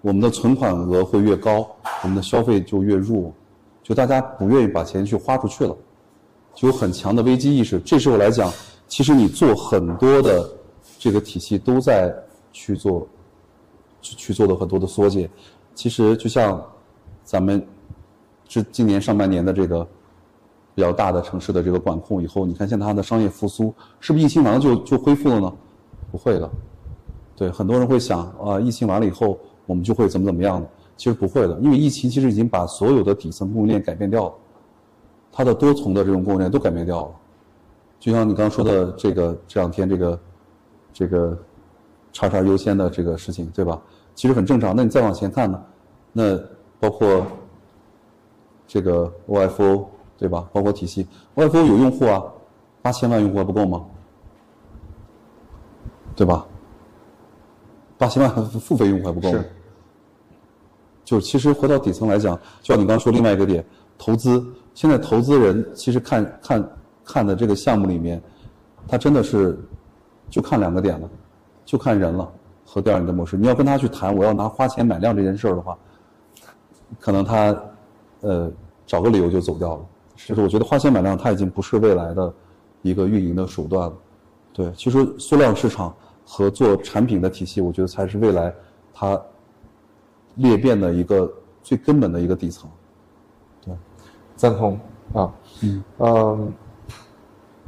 我们的存款额会越高，我们的消费就越弱，就大家不愿意把钱去花出去了，就有很强的危机意识。这时候来讲，其实你做很多的这个体系都在去做，去去做的很多的缩减。其实就像咱们是今年上半年的这个比较大的城市的这个管控以后，你看现在它的商业复苏，是不是疫情完了就就恢复了呢？不会的。对，很多人会想啊，疫情完了以后我们就会怎么怎么样的？其实不会的，因为疫情其实已经把所有的底层供应链改变掉了，它的多重的这种供应链都改变掉了。就像你刚刚说的这个这两天这个这个叉叉优先的这个事情，对吧？其实很正常。那你再往前看呢？那包括这个 OFO 对吧？包括体系，OFO 有用户啊，八千万用户还不够吗？对吧？八千万付费用户还不够吗？是就其实回到底层来讲，就像你刚刚说另外一个点，投资。现在投资人其实看看看的这个项目里面，他真的是就看两个点了，就看人了和第二你的模式。你要跟他去谈我要拿花钱买量这件事儿的话，可能他呃找个理由就走掉了。就是我觉得花钱买量它已经不是未来的一个运营的手段了。对，其实塑料市场和做产品的体系，我觉得才是未来它裂变的一个最根本的一个底层。对赞同啊，嗯嗯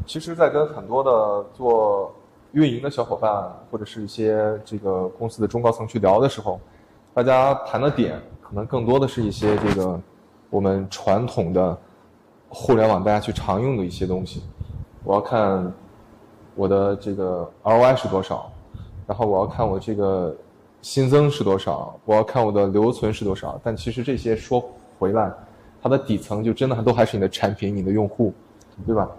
其实，在跟很多的做运营的小伙伴，或者是一些这个公司的中高层去聊的时候，大家谈的点可能更多的是一些这个我们传统的互联网大家去常用的一些东西。我要看我的这个 ROI 是多少，然后我要看我这个新增是多少，我要看我的留存是多少。但其实这些说回来，它的底层就真的都还是你的产品、你的用户，对吧？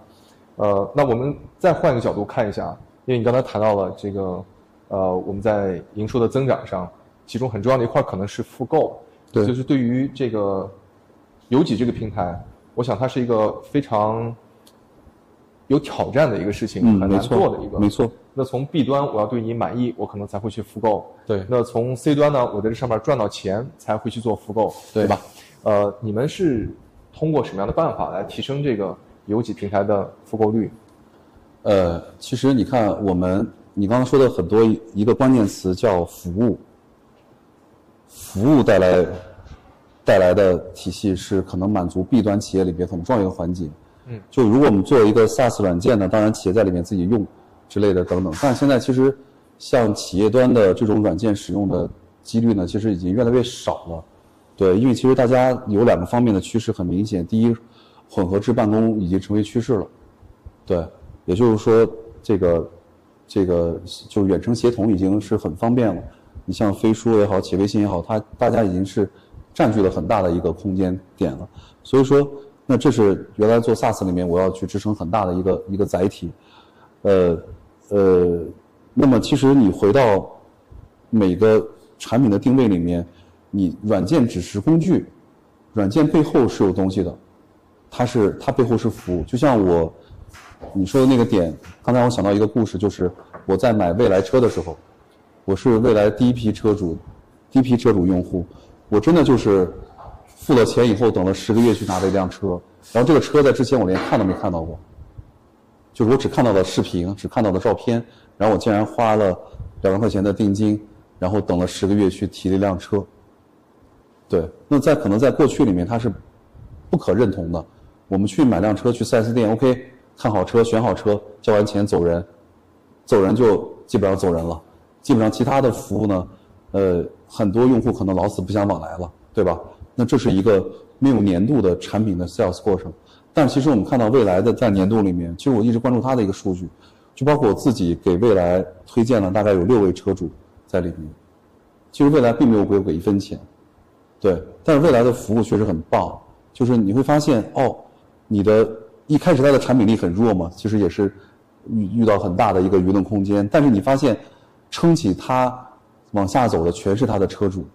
呃，那我们再换一个角度看一下，因为你刚才谈到了这个，呃，我们在营收的增长上，其中很重要的一块可能是复购，对就是对于这个有几这个平台，我想它是一个非常有挑战的一个事情，嗯，很难做的一个。没错。那从 B 端我要对你满意，我可能才会去复购。对那从 C 端呢，我在这上面赚到钱才会去做复购，对吧？呃，你们是通过什么样的办法来提升这个有几平台的复购率？呃，其实你看，我们你刚刚说的很多一一个关键词叫服务，服务带来带来的体系是可能满足 B 端企业里边很重要一个环节。就如果我们做一个 SaaS 软件呢，当然企业在里面自己用之类的等等，但现在其实像企业端的这种软件使用的几率呢，其实已经越来越少了。对，因为其实大家有两个方面的趋势很明显，第一，混合制办公已经成为趋势了。对，也就是说，这个这个就远程协同已经是很方便了。你像飞书也好，企业微信也好，它大家已经是占据了很大的一个空间点了。所以说，那这是原来做 SaaS 里面我要去支撑很大的一个一个载体。呃呃，那么其实你回到每个产品的定位里面，你软件只是工具，软件背后是有东西的，它是它背后是服务。就像我你说的那个点，刚才我想到一个故事，就是我在买未来车的时候，我是未来第一批车主，第一批车主用户，我真的就是付了钱以后，等了十个月去拿了一辆车，然后这个车在之前我连看都没看到过，就是我只看到了视频，只看到了照片，然后我竟然花了两万块钱的定金，然后等了十个月去提了一辆车。对，那在可能在过去里面它是不可认同的。我们去买辆车去 4S 店，OK，看好车，选好车，交完钱走人，走人就基本上走人了。基本上其他的服务呢，呃，很多用户可能老死不相往来了，对吧？那这是一个没有年度的产品的 sales 过程。但其实我们看到未来的在年度里面，其实我一直关注它的一个数据，就包括我自己给未来推荐了大概有六位车主在里面。其实未来并没有给我给一分钱，对，但是未来的服务确实很棒，就是你会发现哦，你的一开始它的产品力很弱嘛，其实也是遇遇到很大的一个舆论空间，但是你发现撑起它往下走的全是它的车主，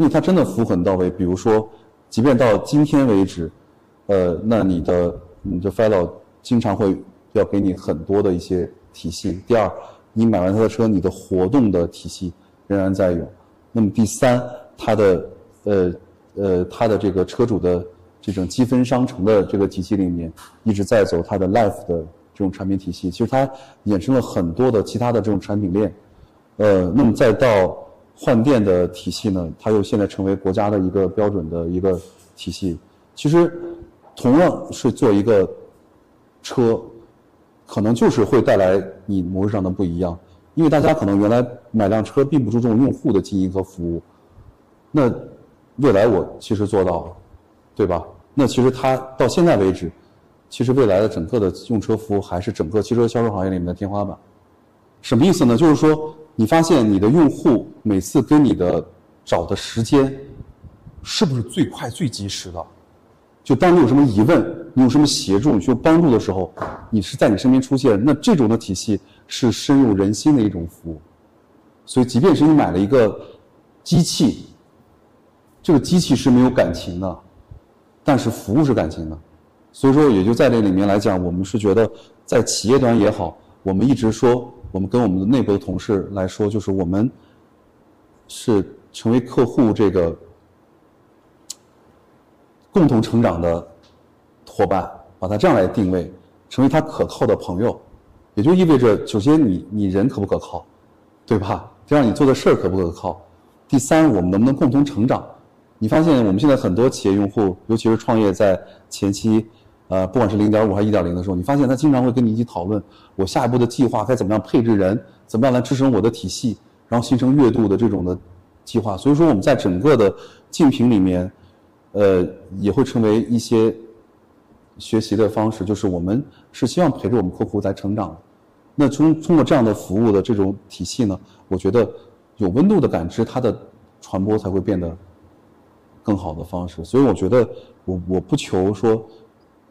因为它真的服务很到位。比如说，即便到今天为止，呃，那你的你的 fellow 经常会要给你很多的一些体系。第二，你买完他的车，你的活动的体系仍然在有。那么第三，它的呃呃它的这个车主的这种积分商城的这个体系里面，一直在走它的 life 的这种产品体系。其实它衍生了很多的其他的这种产品链。呃，那么再到换电的体系呢，它又现在成为国家的一个标准的一个体系。其实同样是做一个车，可能就是会带来你模式上的不一样。因为大家可能原来买辆车并不注重用户的经营和服务，那未来我其实做到了，对吧？那其实它到现在为止，其实未来的整个的用车服务还是整个汽车销售行业里面的天花板。什么意思呢？就是说，你发现你的用户每次跟你的找的时间，是不是最快最及时的？就当你有什么疑问，你有什么协助，你需要帮助的时候，你是在你身边出现。那这种的体系是深入人心的一种服务。所以，即便是你买了一个机器，这个机器是没有感情的，但是服务是感情的。所以说，也就在这里面来讲，我们是觉得在企业端也好，我们一直说，我们跟我们的内部的同事来说，就是我们是成为客户这个共同成长的伙伴，把它这样来定位，成为他可靠的朋友，也就意味着，首先你你人可不可靠，对吧？第二，你做的事儿可不可靠？第三，我们能不能共同成长？你发现我们现在很多企业用户，尤其是创业在前期，呃，不管是零点五还是一点零的时候，你发现他经常会跟你一起讨论我下一步的计划该怎么样配置人，怎么样来支撑我的体系，然后形成月度的这种的计划。所以说我们在整个的竞品里面，呃，也会成为一些学习的方式，就是我们是希望陪着我们客户在成长。那通通过这样的服务的这种体系呢，我觉得有温度的感知，它的传播才会变得更好的方式。所以我觉得我我不求说，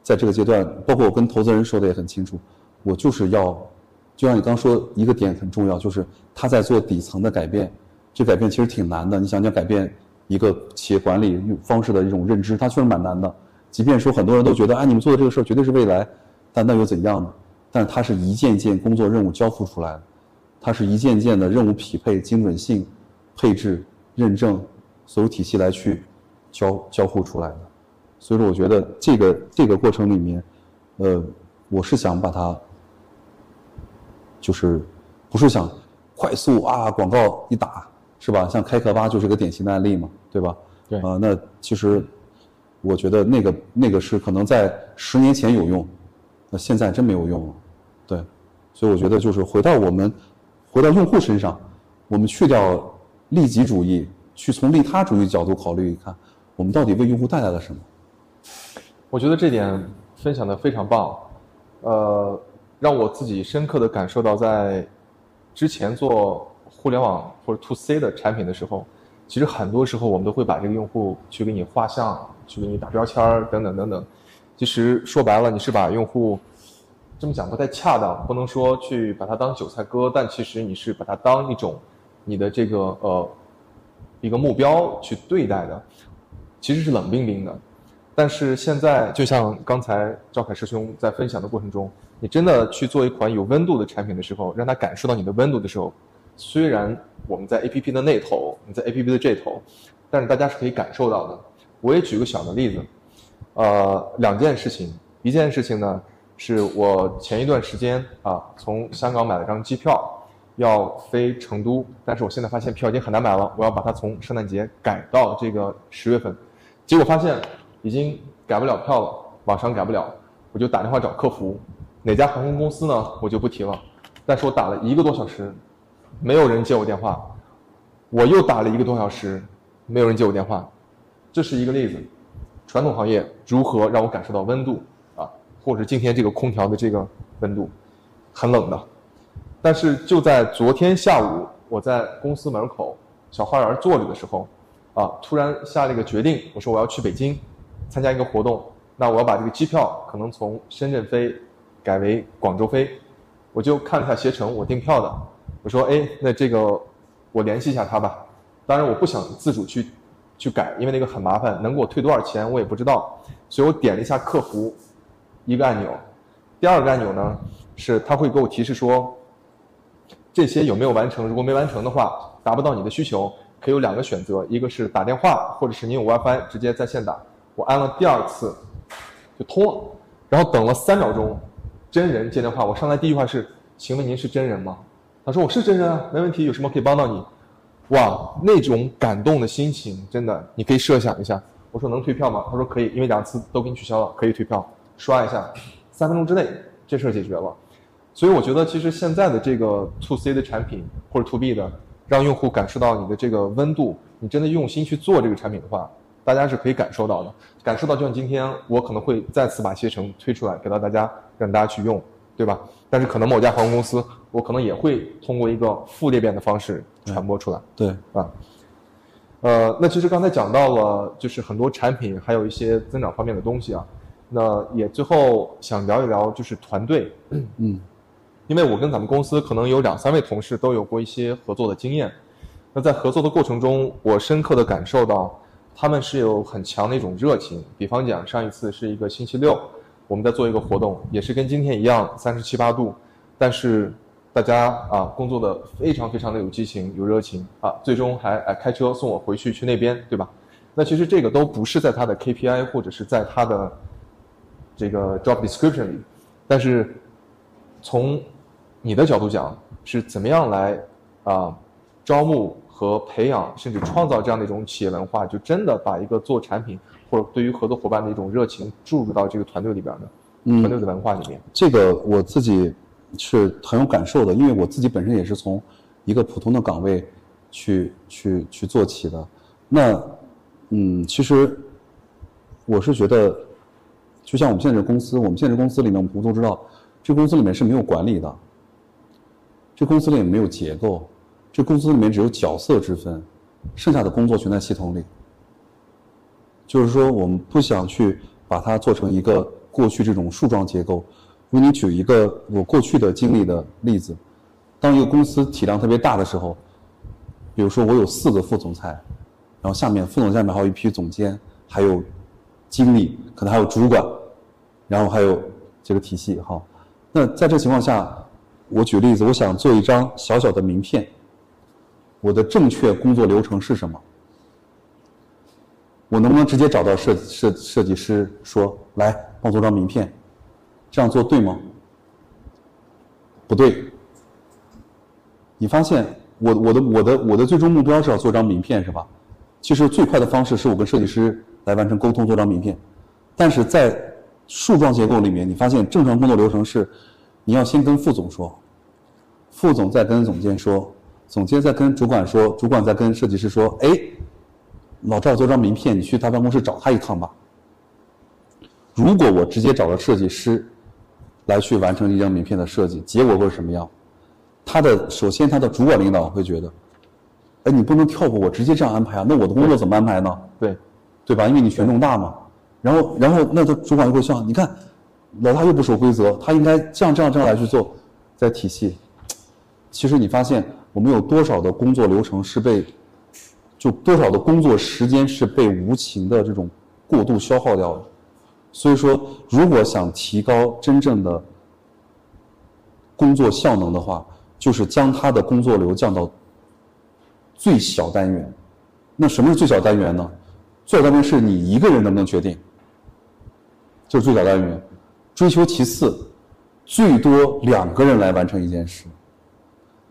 在这个阶段，包括我跟投资人说的也很清楚，我就是要，就像你刚说一个点很重要，就是他在做底层的改变，这改变其实挺难的。你想想改变一个企业管理方式的一种认知，它确实蛮难的。即便说很多人都觉得，哎，你们做的这个事儿绝对是未来，但那又怎样呢？但它是一件件工作任务交付出来的，它是一件件的任务匹配、精准性、配置、认证，所有体系来去交交互出来的。所以说，我觉得这个这个过程里面，呃，我是想把它，就是不是想快速啊广告一打是吧？像开课吧就是个典型的案例嘛，对吧？对啊、那其实我觉得那个那个是可能在十年前有用，那现在真没有用了，对，所以我觉得就是回到我们，回到用户身上，我们去掉利己主义，去从利他主义角度考虑一看，我们到底为用户带来了什么？我觉得这点分享的非常棒，呃，让我自己深刻的感受到，在之前做互联网或者 to C 的产品的时候，其实很多时候我们都会把这个用户去给你画像，去给你打标签儿等等等等。其实说白了，你是把用户这么讲不太恰当，不能说去把它当韭菜割，但其实你是把它当一种你的这个呃一个目标去对待的，其实是冷冰冰的。但是现在，就像刚才赵凯师兄在分享的过程中，你真的去做一款有温度的产品的时候，让他感受到你的温度的时候，虽然我们在 APP 的那头，你在 APP 的这头，但是大家是可以感受到的。我也举个小的例子，呃，两件事情，一件事情呢，是我前一段时间啊，从香港买了张机票，要飞成都，但是我现在发现票已经很难买了，我要把它从圣诞节改到这个十月份，结果发现已经改不了票了，网上改不了，我就打电话找客服，哪家航空公司呢？我就不提了，但是我打了一个多小时，没有人接我电话，我又打了一个多小时，没有人接我电话，这是一个例子。传统行业如何让我感受到温度啊，或者今天这个空调的这个温度，很冷的。但是就在昨天下午，我在公司门口小花园坐着的时候，啊，突然下了一个决定，我说我要去北京参加一个活动，那我要把这个机票可能从深圳飞改为广州飞，我就看了一下携程，我订票的，我说哎，那这个我联系一下他吧。当然我不想自主去去改，因为那个很麻烦，能给我退多少钱我也不知道，所以我点了一下客服一个按钮，第二个按钮呢是他会给我提示说这些有没有完成，如果没完成的话，达不到你的需求，可以有两个选择，一个是打电话，或者是你有 WiFi 直接在线打。我按了第二次就通了，然后等了三秒钟，真人接电话，我上来第一句话是：“请问您是真人吗？”他说：“我是真人啊，没问题，有什么可以帮到你？”哇，那种感动的心情，真的，你可以设想一下。我说能退票吗？他说可以，因为两次都给你取消了，可以退票。刷一下，三分钟之内这事儿解决了。所以我觉得，其实现在的这个 to C 的产品或者 to B 的，让用户感受到你的这个温度，你真的用心去做这个产品的话，大家是可以感受到的。感受到，就像今天我可能会再次把携程推出来给到大家，让大家去用，对吧？但是可能某家航空公司，我可能也会通过一个负裂变的方式传播出来。对，啊，呃，那其实刚才讲到了，就是很多产品还有一些增长方面的东西啊。那也最后想聊一聊，就是团队，嗯，因为我跟咱们公司可能有两三位同事都有过一些合作的经验。那在合作的过程中，我深刻的感受到他们是有很强的一种热情。比方讲，上一次是一个星期六，我们在做一个活动，也是跟今天一样三十七八度，但是大家啊工作的非常非常的有激情、有热情啊，最终还哎开车送我回去去那边，对吧？那其实这个都不是在他的 KPI 或者是在他的这个 job description 里，但是从你的角度讲，是怎么样来啊招募和培养，甚至创造这样的一种企业文化，就真的把一个做产品或者对于合作伙伴的一种热情注入到这个团队里边的嗯团队的文化里面。这个我自己是很有感受的，因为我自己本身也是从一个普通的岗位去去去做起的。那嗯，其实我是觉得，就像我们现在这公司，我们现在这公司里面，我们都知道，这公司里面是没有管理的，这公司里面没有结构，这公司里面只有角色之分，剩下的工作全在系统里。就是说，我们不想去把它做成一个过去这种树状结构。为你举一个我过去的经历的例子，当一个公司体量特别大的时候，比如说我有四个副总裁，然后下面副总下面还有一批总监，还有经理，可能还有主管，然后还有这个体系哈。那在这情况下，我举例子，我想做一张小小的名片，我的正确工作流程是什么？我能不能直接找到设设设计师说，来帮我做张名片？这样做对吗？不对。你发现我我的我的我的最终目标是要做张名片是吧？其实最快的方式是我跟设计师来完成沟通做张名片，但是在树状结构里面，你发现正常工作流程是，你要先跟副总说，副总再跟总监说，总监在跟主管说，主管在跟设计师说，哎，老赵做张名片，你去他办公室找他一趟吧。如果我直接找了设计师来去完成一张名片的设计，结果会是什么样？他的首先他的主管领导会觉得，哎，你不能跳过我，直接这样安排啊，那我的工作怎么安排呢？对，对吧？因为你权重大嘛。然后，然后那他主管就会笑，你看，老大又不守规则，他应该这样这样这样来去做，在体系。其实你发现我们有多少的工作流程是被就多少的工作时间是被无情的这种过度消耗掉的。所以说，如果想提高真正的工作效能的话，就是将他的工作流降到最小单元。那什么是最小单元呢？最小单元是你一个人能不能决定，就是最小单元。追求其次，最多两个人来完成一件事。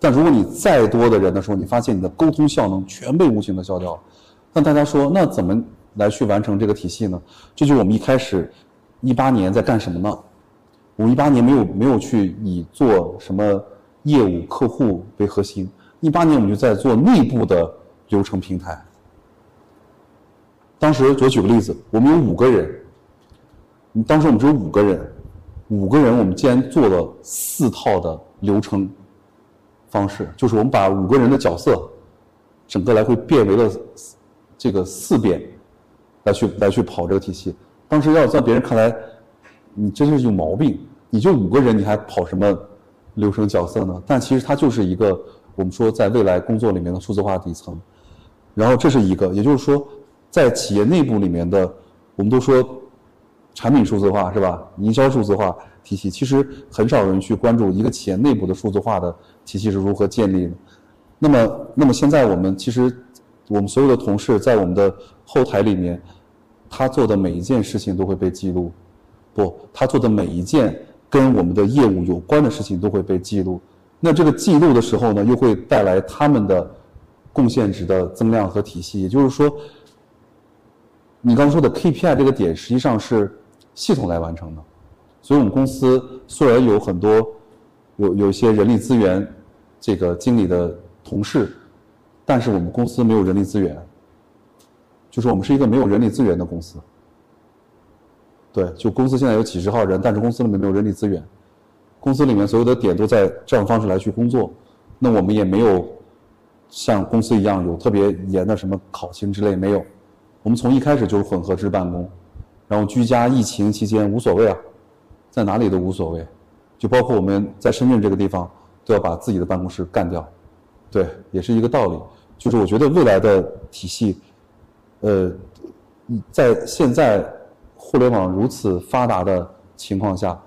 但如果你再多的人的时候，你发现你的沟通效能全被无形的消掉了。那大家说，那怎么来去完成这个体系呢？这就是我们一开始一八年在干什么呢？我们一八年没有没有去以做什么业务客户为核心，一八年我们就在做内部的流程平台。当时我举个例子，我们有五个人，当时我们只有五个人，五个人我们竟然做了四套的流程方式，就是我们把五个人的角色整个来回变为了这个四遍来去来去跑这个体系。当时要在别人看来，你真是有毛病，你就五个人你还跑什么流程角色呢？但其实它就是一个我们说在未来工作里面的数字化底层。然后这是一个，也就是说。在企业内部里面的，我们都说产品数字化是吧？营销数字化体系，其实很少人去关注一个企业内部的数字化的体系是如何建立的。那么，那么现在我们其实我们所有的同事在我们的后台里面，他做的每一件事情都会被记录，不，他做的每一件跟我们的业务有关的事情都会被记录。那这个记录的时候呢，又会带来他们的贡献值的增量和体系，也就是说。你刚说的 KPI 这个点实际上是系统来完成的，所以我们公司虽然有很多有有一些人力资源这个经理的同事，但是我们公司没有人力资源，就是我们是一个没有人力资源的公司。对，就公司现在有几十号人，但是公司里面没有人力资源，公司里面所有的点都在这样方式来去工作，那我们也没有像公司一样有特别严的什么考勤之类没有。我们从一开始就是混合制办公，然后居家疫情期间无所谓啊，在哪里都无所谓，就包括我们在深圳这个地方都要把自己的办公室干掉，对，也是一个道理。就是我觉得未来的体系，呃，在现在互联网如此发达的情况下，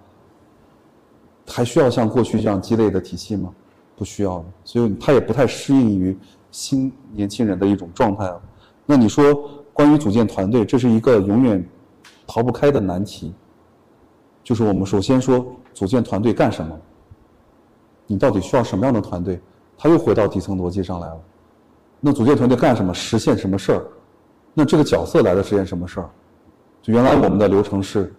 还需要像过去这样鸡肋的体系吗？不需要了，所以它也不太适应于新年轻人的一种状态了。那你说？关于组建团队，这是一个永远逃不开的难题。就是我们首先说组建团队干什么？你到底需要什么样的团队？他又回到底层逻辑上来了。那组建团队干什么？实现什么事儿？那这个角色来的实现什么事儿？就原来我们的流程是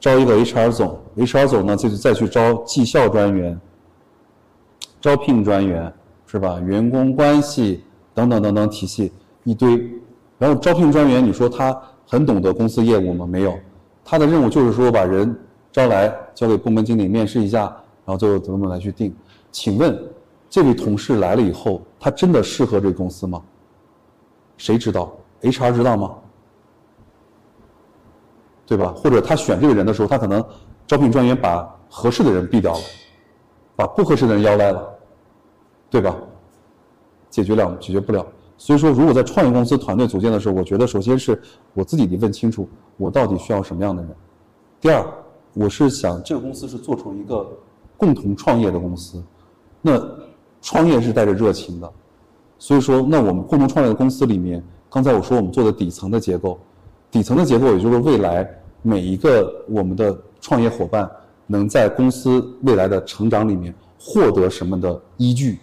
招一个 HR 总，HR 总呢就是再去招绩效专员、招聘专员，是吧？员工关系等等等等体系一堆。然后招聘专员，你说他很懂得公司业务吗？没有，他的任务就是说把人招来，交给部门经理面试一下，然后最后怎么怎么来去定。请问，这位同事来了以后，他真的适合这个公司吗？谁知道？HR 知道吗？对吧？或者他选这个人的时候，他可能招聘专员把合适的人毙掉了，把不合适的人邀来了，对吧？解决了解决不了。所以说，如果在创业公司团队组建的时候，我觉得首先是我自己得问清楚，我到底需要什么样的人。第二，我是想这个公司是做成一个共同创业的公司，那创业是带着热情的。所以说，那我们共同创业的公司里面，刚才我说我们做的底层的结构，底层的结构也就是未来每一个我们的创业伙伴能在公司未来的成长里面获得什么的依据。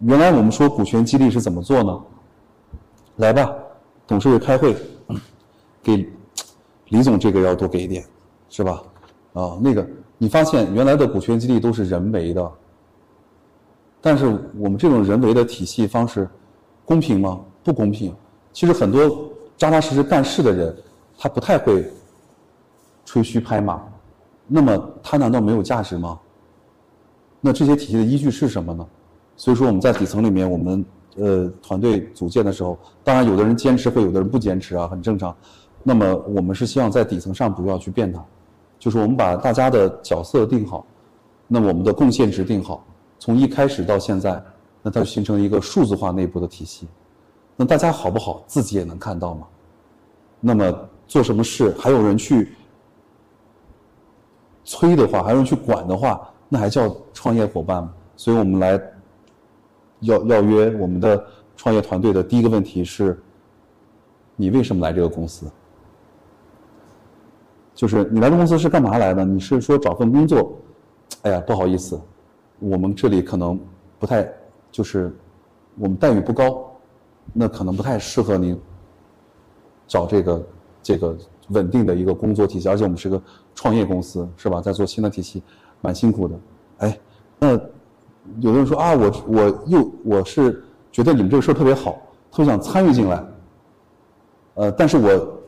原来我们说股权激励是怎么做呢？来吧，董事会开会，给 李总这个要多给一点，是吧？啊，那个你发现原来的股权激励都是人为的，但是我们这种人为的体系方式公平吗？不公平。其实很多扎扎实实干事的人，他不太会吹嘘拍马，那么他难道没有价值吗？那这些体系的依据是什么呢？所以说我们在底层里面，我们呃团队组建的时候，当然有的人坚持，会有的人不坚持啊，很正常。那么我们是希望在底层上不要去变它，就是我们把大家的角色定好，那我们的贡献值定好，从一开始到现在，那它就形成一个数字化内部的体系。那大家好不好，自己也能看到嘛。那么做什么事还有人去催的话，还有人去管的话，那还叫创业伙伴吗？所以我们来要要约我们的创业团队的第一个问题是：你为什么来这个公司？就是你来这公司是干嘛来的？你是说找份工作？哎呀，不好意思，我们这里可能不太，就是我们待遇不高，那可能不太适合您找这个这个稳定的一个工作体系，而且我们是个创业公司，是吧？在做新的体系，蛮辛苦的。哎，那有的人说啊，我我又我是觉得你们这个事儿特别好，特别想参与进来，呃，但是我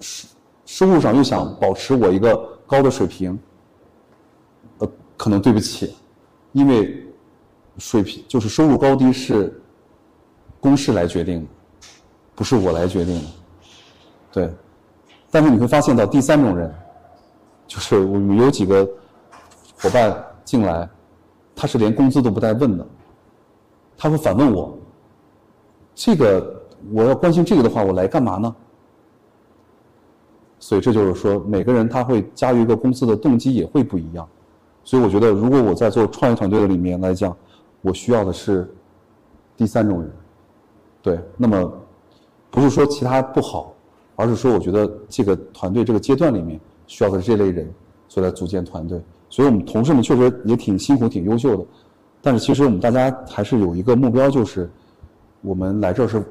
收收入上又想保持我一个高的水平，呃，可能对不起，因为水平就是收入高低是公式来决定的，不是我来决定的，对。但是你会发现到第三种人，就是我们有几个伙伴进来，他是连工资都不带问的，他会反问我，这个我要关心这个的话，我来干嘛呢？所以这就是说，每个人他会加入一个公司的动机也会不一样。所以我觉得，如果我在做创业团队的里面来讲，我需要的是第三种人。对，那么不是说其他不好，而是说我觉得这个团队这个阶段里面需要的是这类人，所以来组建团队。所以我们同事们确实也挺辛苦、挺优秀的，但是其实我们大家还是有一个目标，就是我们来这儿是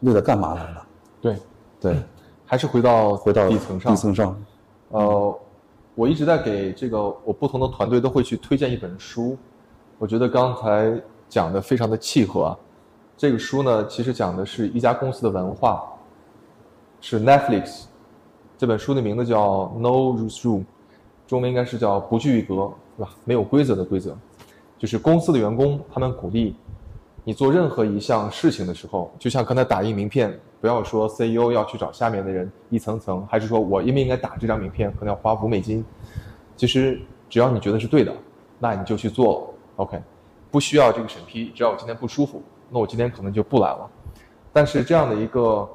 为了干嘛来的？对，对，还是回到回到底层上底。层上，呃，我一直在给这个我不同的团队都会去推荐一本书，我觉得刚才讲的非常的契合啊。这个书呢，其实讲的是一家公司的文化，是 Netflix 这本书的名字叫 No Rules Rule，中文应该是叫不拘一格，对吧？没有规则的规则，就是公司的员工他们鼓励你做任何一项事情的时候，就像刚才打印名片，不要说 CEO 要去找下面的人一层层，还是说我应不应该打这张名片，可能要花五美金。其实只要你觉得是对的，那你就去做，OK，不需要这个审批，只要我今天不舒服，那我今天可能就不来了。但是这样的一个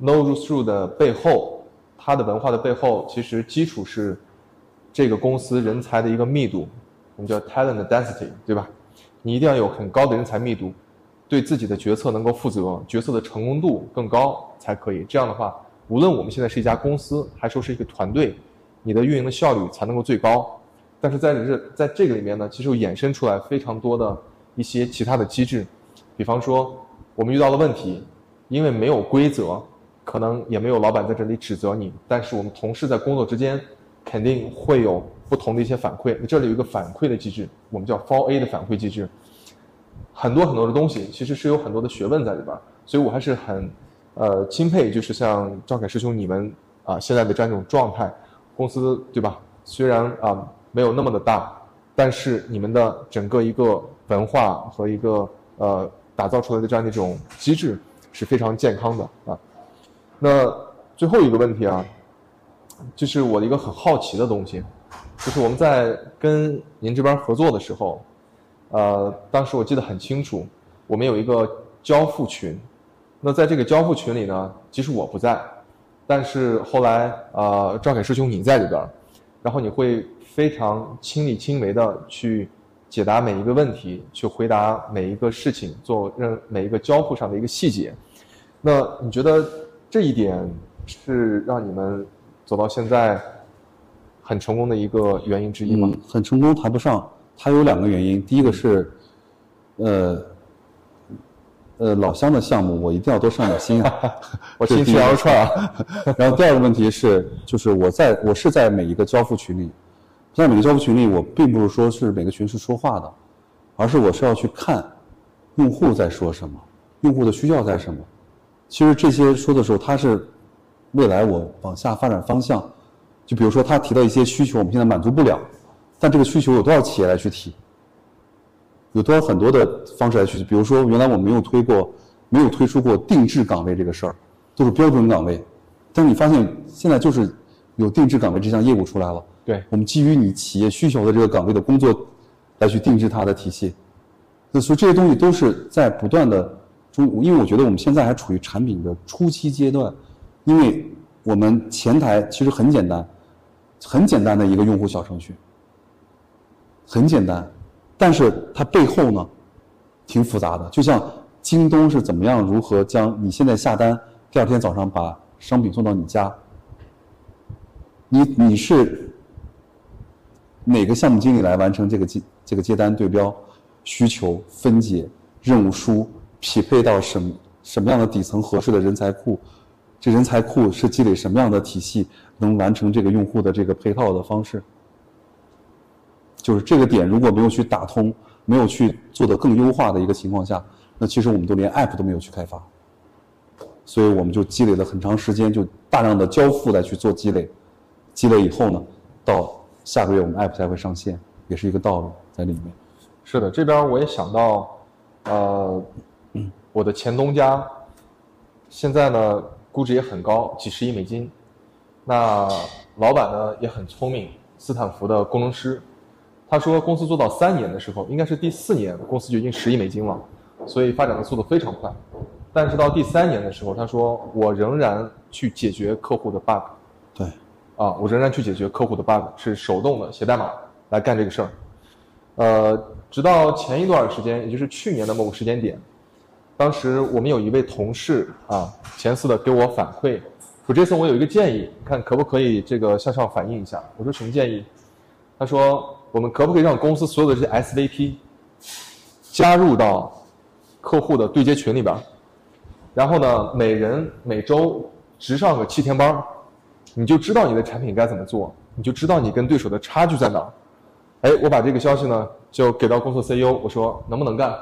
No Rules Rule 的背后，它的文化的背后，其实基础是这个公司人才的一个密度，我们叫 talent density，对吧？你一定要有很高的人才密度，对自己的决策能够负责，决策的成功度更高才可以。这样的话，无论我们现在是一家公司，还说是一个团队，你的运营的效率才能够最高。但是在这在这个里面呢，其实又衍生出来非常多的一些其他的机制，比方说我们遇到了问题，因为没有规则，可能也没有老板在这里指责你，但是我们同事在工作之间肯定会有不同的一些反馈。这里有一个反馈的机制，我们叫 For A 的反馈机制。很多很多的东西，其实是有很多的学问在里边儿，所以我还是很，呃，钦佩，就是像赵凯师兄你们啊现在的这样一种状态，公司对吧？虽然啊没有那么的大，但是你们的整个一个文化和一个呃打造出来的这样的一种机制是非常健康的啊。那最后一个问题啊，就是我的一个很好奇的东西，就是我们在跟您这边合作的时候。呃，当时我记得很清楚，我们有一个交付群，那在这个交付群里呢，即使我不在，但是后来呃，赵凯师兄你在里边，然后你会非常亲力亲为的去解答每一个问题，去回答每一个事情，做任每一个交付上的一个细节。那你觉得这一点是让你们走到现在很成功的一个原因之一吗？嗯，很成功谈不上，它有两个原因。第一个是，呃，呃，老乡的项目我一定要多上点心啊。我亲吃羊肉串啊。然后第二个问题是，就是我在我是在每一个交付群里，在每个交付群里，我并不是说是每个群是说话的，而是我是要去看用户在说什么，用户的需要在什么。其实这些说的时候，他是未来我往下发展方向。就比如说他提到一些需求，我们现在满足不了，但这个需求有多少企业来去提？有多少很多的方式来去？比如说，原来我们没有推过，没有推出过定制岗位这个事儿，都是标准岗位。但是你发现现在就是有定制岗位这项业务出来了。对我们基于你企业需求的这个岗位的工作，来去定制它的体系。那所以这些东西都是在不断的中，因为我觉得我们现在还处于产品的初期阶段，因为我们前台其实很简单，很简单的一个用户小程序，很简单，但是它背后呢，挺复杂的。就像京东是怎么样如何将你现在下单，第二天早上把商品送到你家，你你是哪个项目经理来完成这个接这个接单对标、需求分解、任务书匹配到什什么样的底层合适的人才库？这人才库是积累什么样的体系，能完成这个用户的这个配套的方式？就是这个点如果没有去打通，没有去做的更优化的一个情况下，那其实我们都连 app 都没有去开发，所以我们就积累了很长时间，就大量的交付来去做积累，积累以后呢，到下个月我们 app 才会上线，也是一个道路在里面。是的，这边我也想到，呃，我的前东家，现在呢估值也很高，几十亿美金。那老板呢也很聪明，斯坦福的工程师。他说公司做到三年的时候，应该是第四年，公司就已经十亿美金了，所以发展的速度非常快。但是到第三年的时候，他说我仍然去解决客户的 bug，对，啊，我仍然去解决客户的 bug，是手动的写代码来干这个事儿。呃，直到前一段时间，也就是去年的某个时间点，当时我们有一位同事啊，前司的给我反馈说这次我有一个建议，看可不可以这个向上反映一下。我说什么建议？他说我们可不可以让公司所有的这些 SVP 加入到客户的对接群里边，然后呢，每人每周值上个七天班，你就知道你的产品该怎么做，你就知道你跟对手的差距在哪。哎，我把这个消息呢就给到公司 CEO，我说能不能干？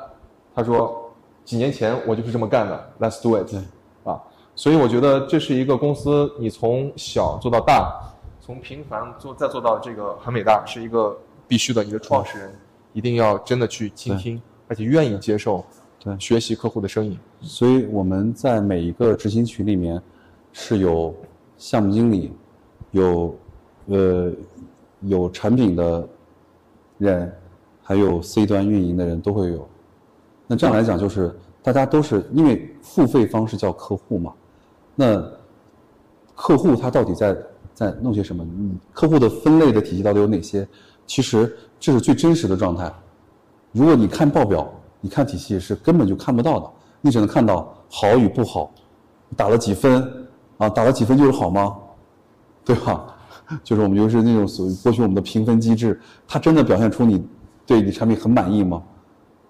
他说几年前我就是这么干的，Let's do it。啊，所以我觉得这是一个公司，你从小做到大，从平凡做再做到这个很伟大，是一个必须的。你的创始人一定要真的去倾听，而且愿意接受，对学习客户的声音。所以我们在每一个执行群里面是有项目经理，有呃有产品的人，还有 C 端运营的人都会有。那这样来讲，就是大家都是因为付费方式叫客户嘛，那客户他到底在在弄些什么？你客户的分类的体系到底有哪些？其实这是最真实的状态。如果你看报表，你看体系是根本就看不到的，你只能看到好与不好，打了几分啊？打了几分就是好吗？对吧？就是我们就是那种所谓过去我们的评分机制，它真的表现出你对你产品很满意吗？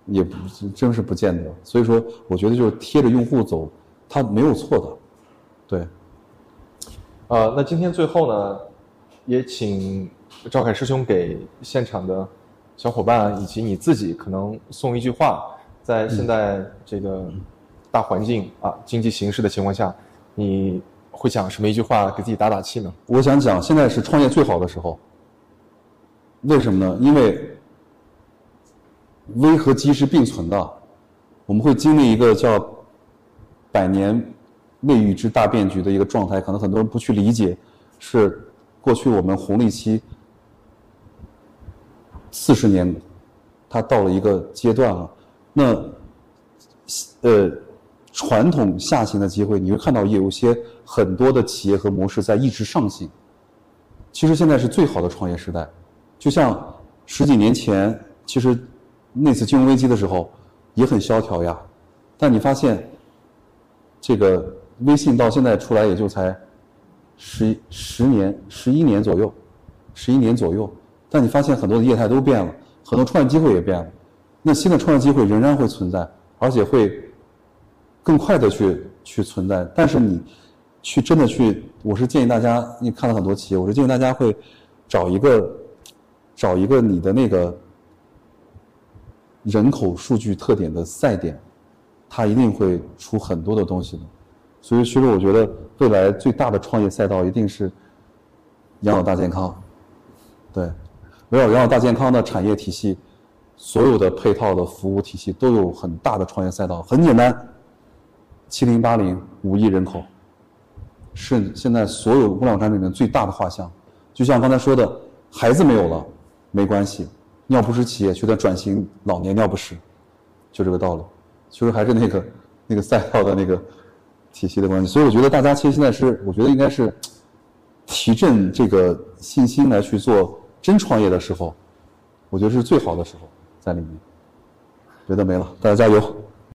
也不真是不见得。所以说，我觉得就是贴着用户走，它没有错的。对，呃，那今天最后呢，也请赵凯师兄给现场的小伙伴以及你自己，可能送一句话，在现在这个大环境啊、经济形势的情况下，你会讲什么一句话给自己打打气呢？我想讲，现在是创业最好的时候。为什么呢？因为危和机是并存的，我们会经历一个叫“百年未遇之大变局”的一个状态，可能很多人不去理解，是过去我们红利期四十年，它到了一个阶段了。那呃，传统下行的机会，你会看到有些很多的企业和模式在一直上行。其实现在是最好的创业时代，就像十几年前，其实那次金融危机的时候也很萧条呀，但你发现，这个微信到现在出来也就才十十年、十一年左右，十一年左右，但你发现很多的业态都变了，很多创业机会也变了，那新的创业机会仍然会存在，而且会更快的去去存在，但是你去真的去，我是建议大家，你看了很多企业，我是建议大家会找一个找一个你的那个人口数据特点的赛点，它一定会出很多的东西的。所以，其实我觉得未来最大的创业赛道一定是养老大健康。对，围绕养老大健康的产业体系，所有的配套的服务体系都有很大的创业赛道。很简单，七零八零五亿人口，是现在所有互联网产品里面最大的画像。就像刚才说的，孩子没有了没关系，尿不湿企业去在转型老年尿不湿，就这个道理，其实还是那个 那个赛道的那个体系的关系。所以我觉得大家其实现在是，我觉得应该是提振这个信心来去做真创业的时候，我觉得是最好的时候在里面。别的没了，大家加油！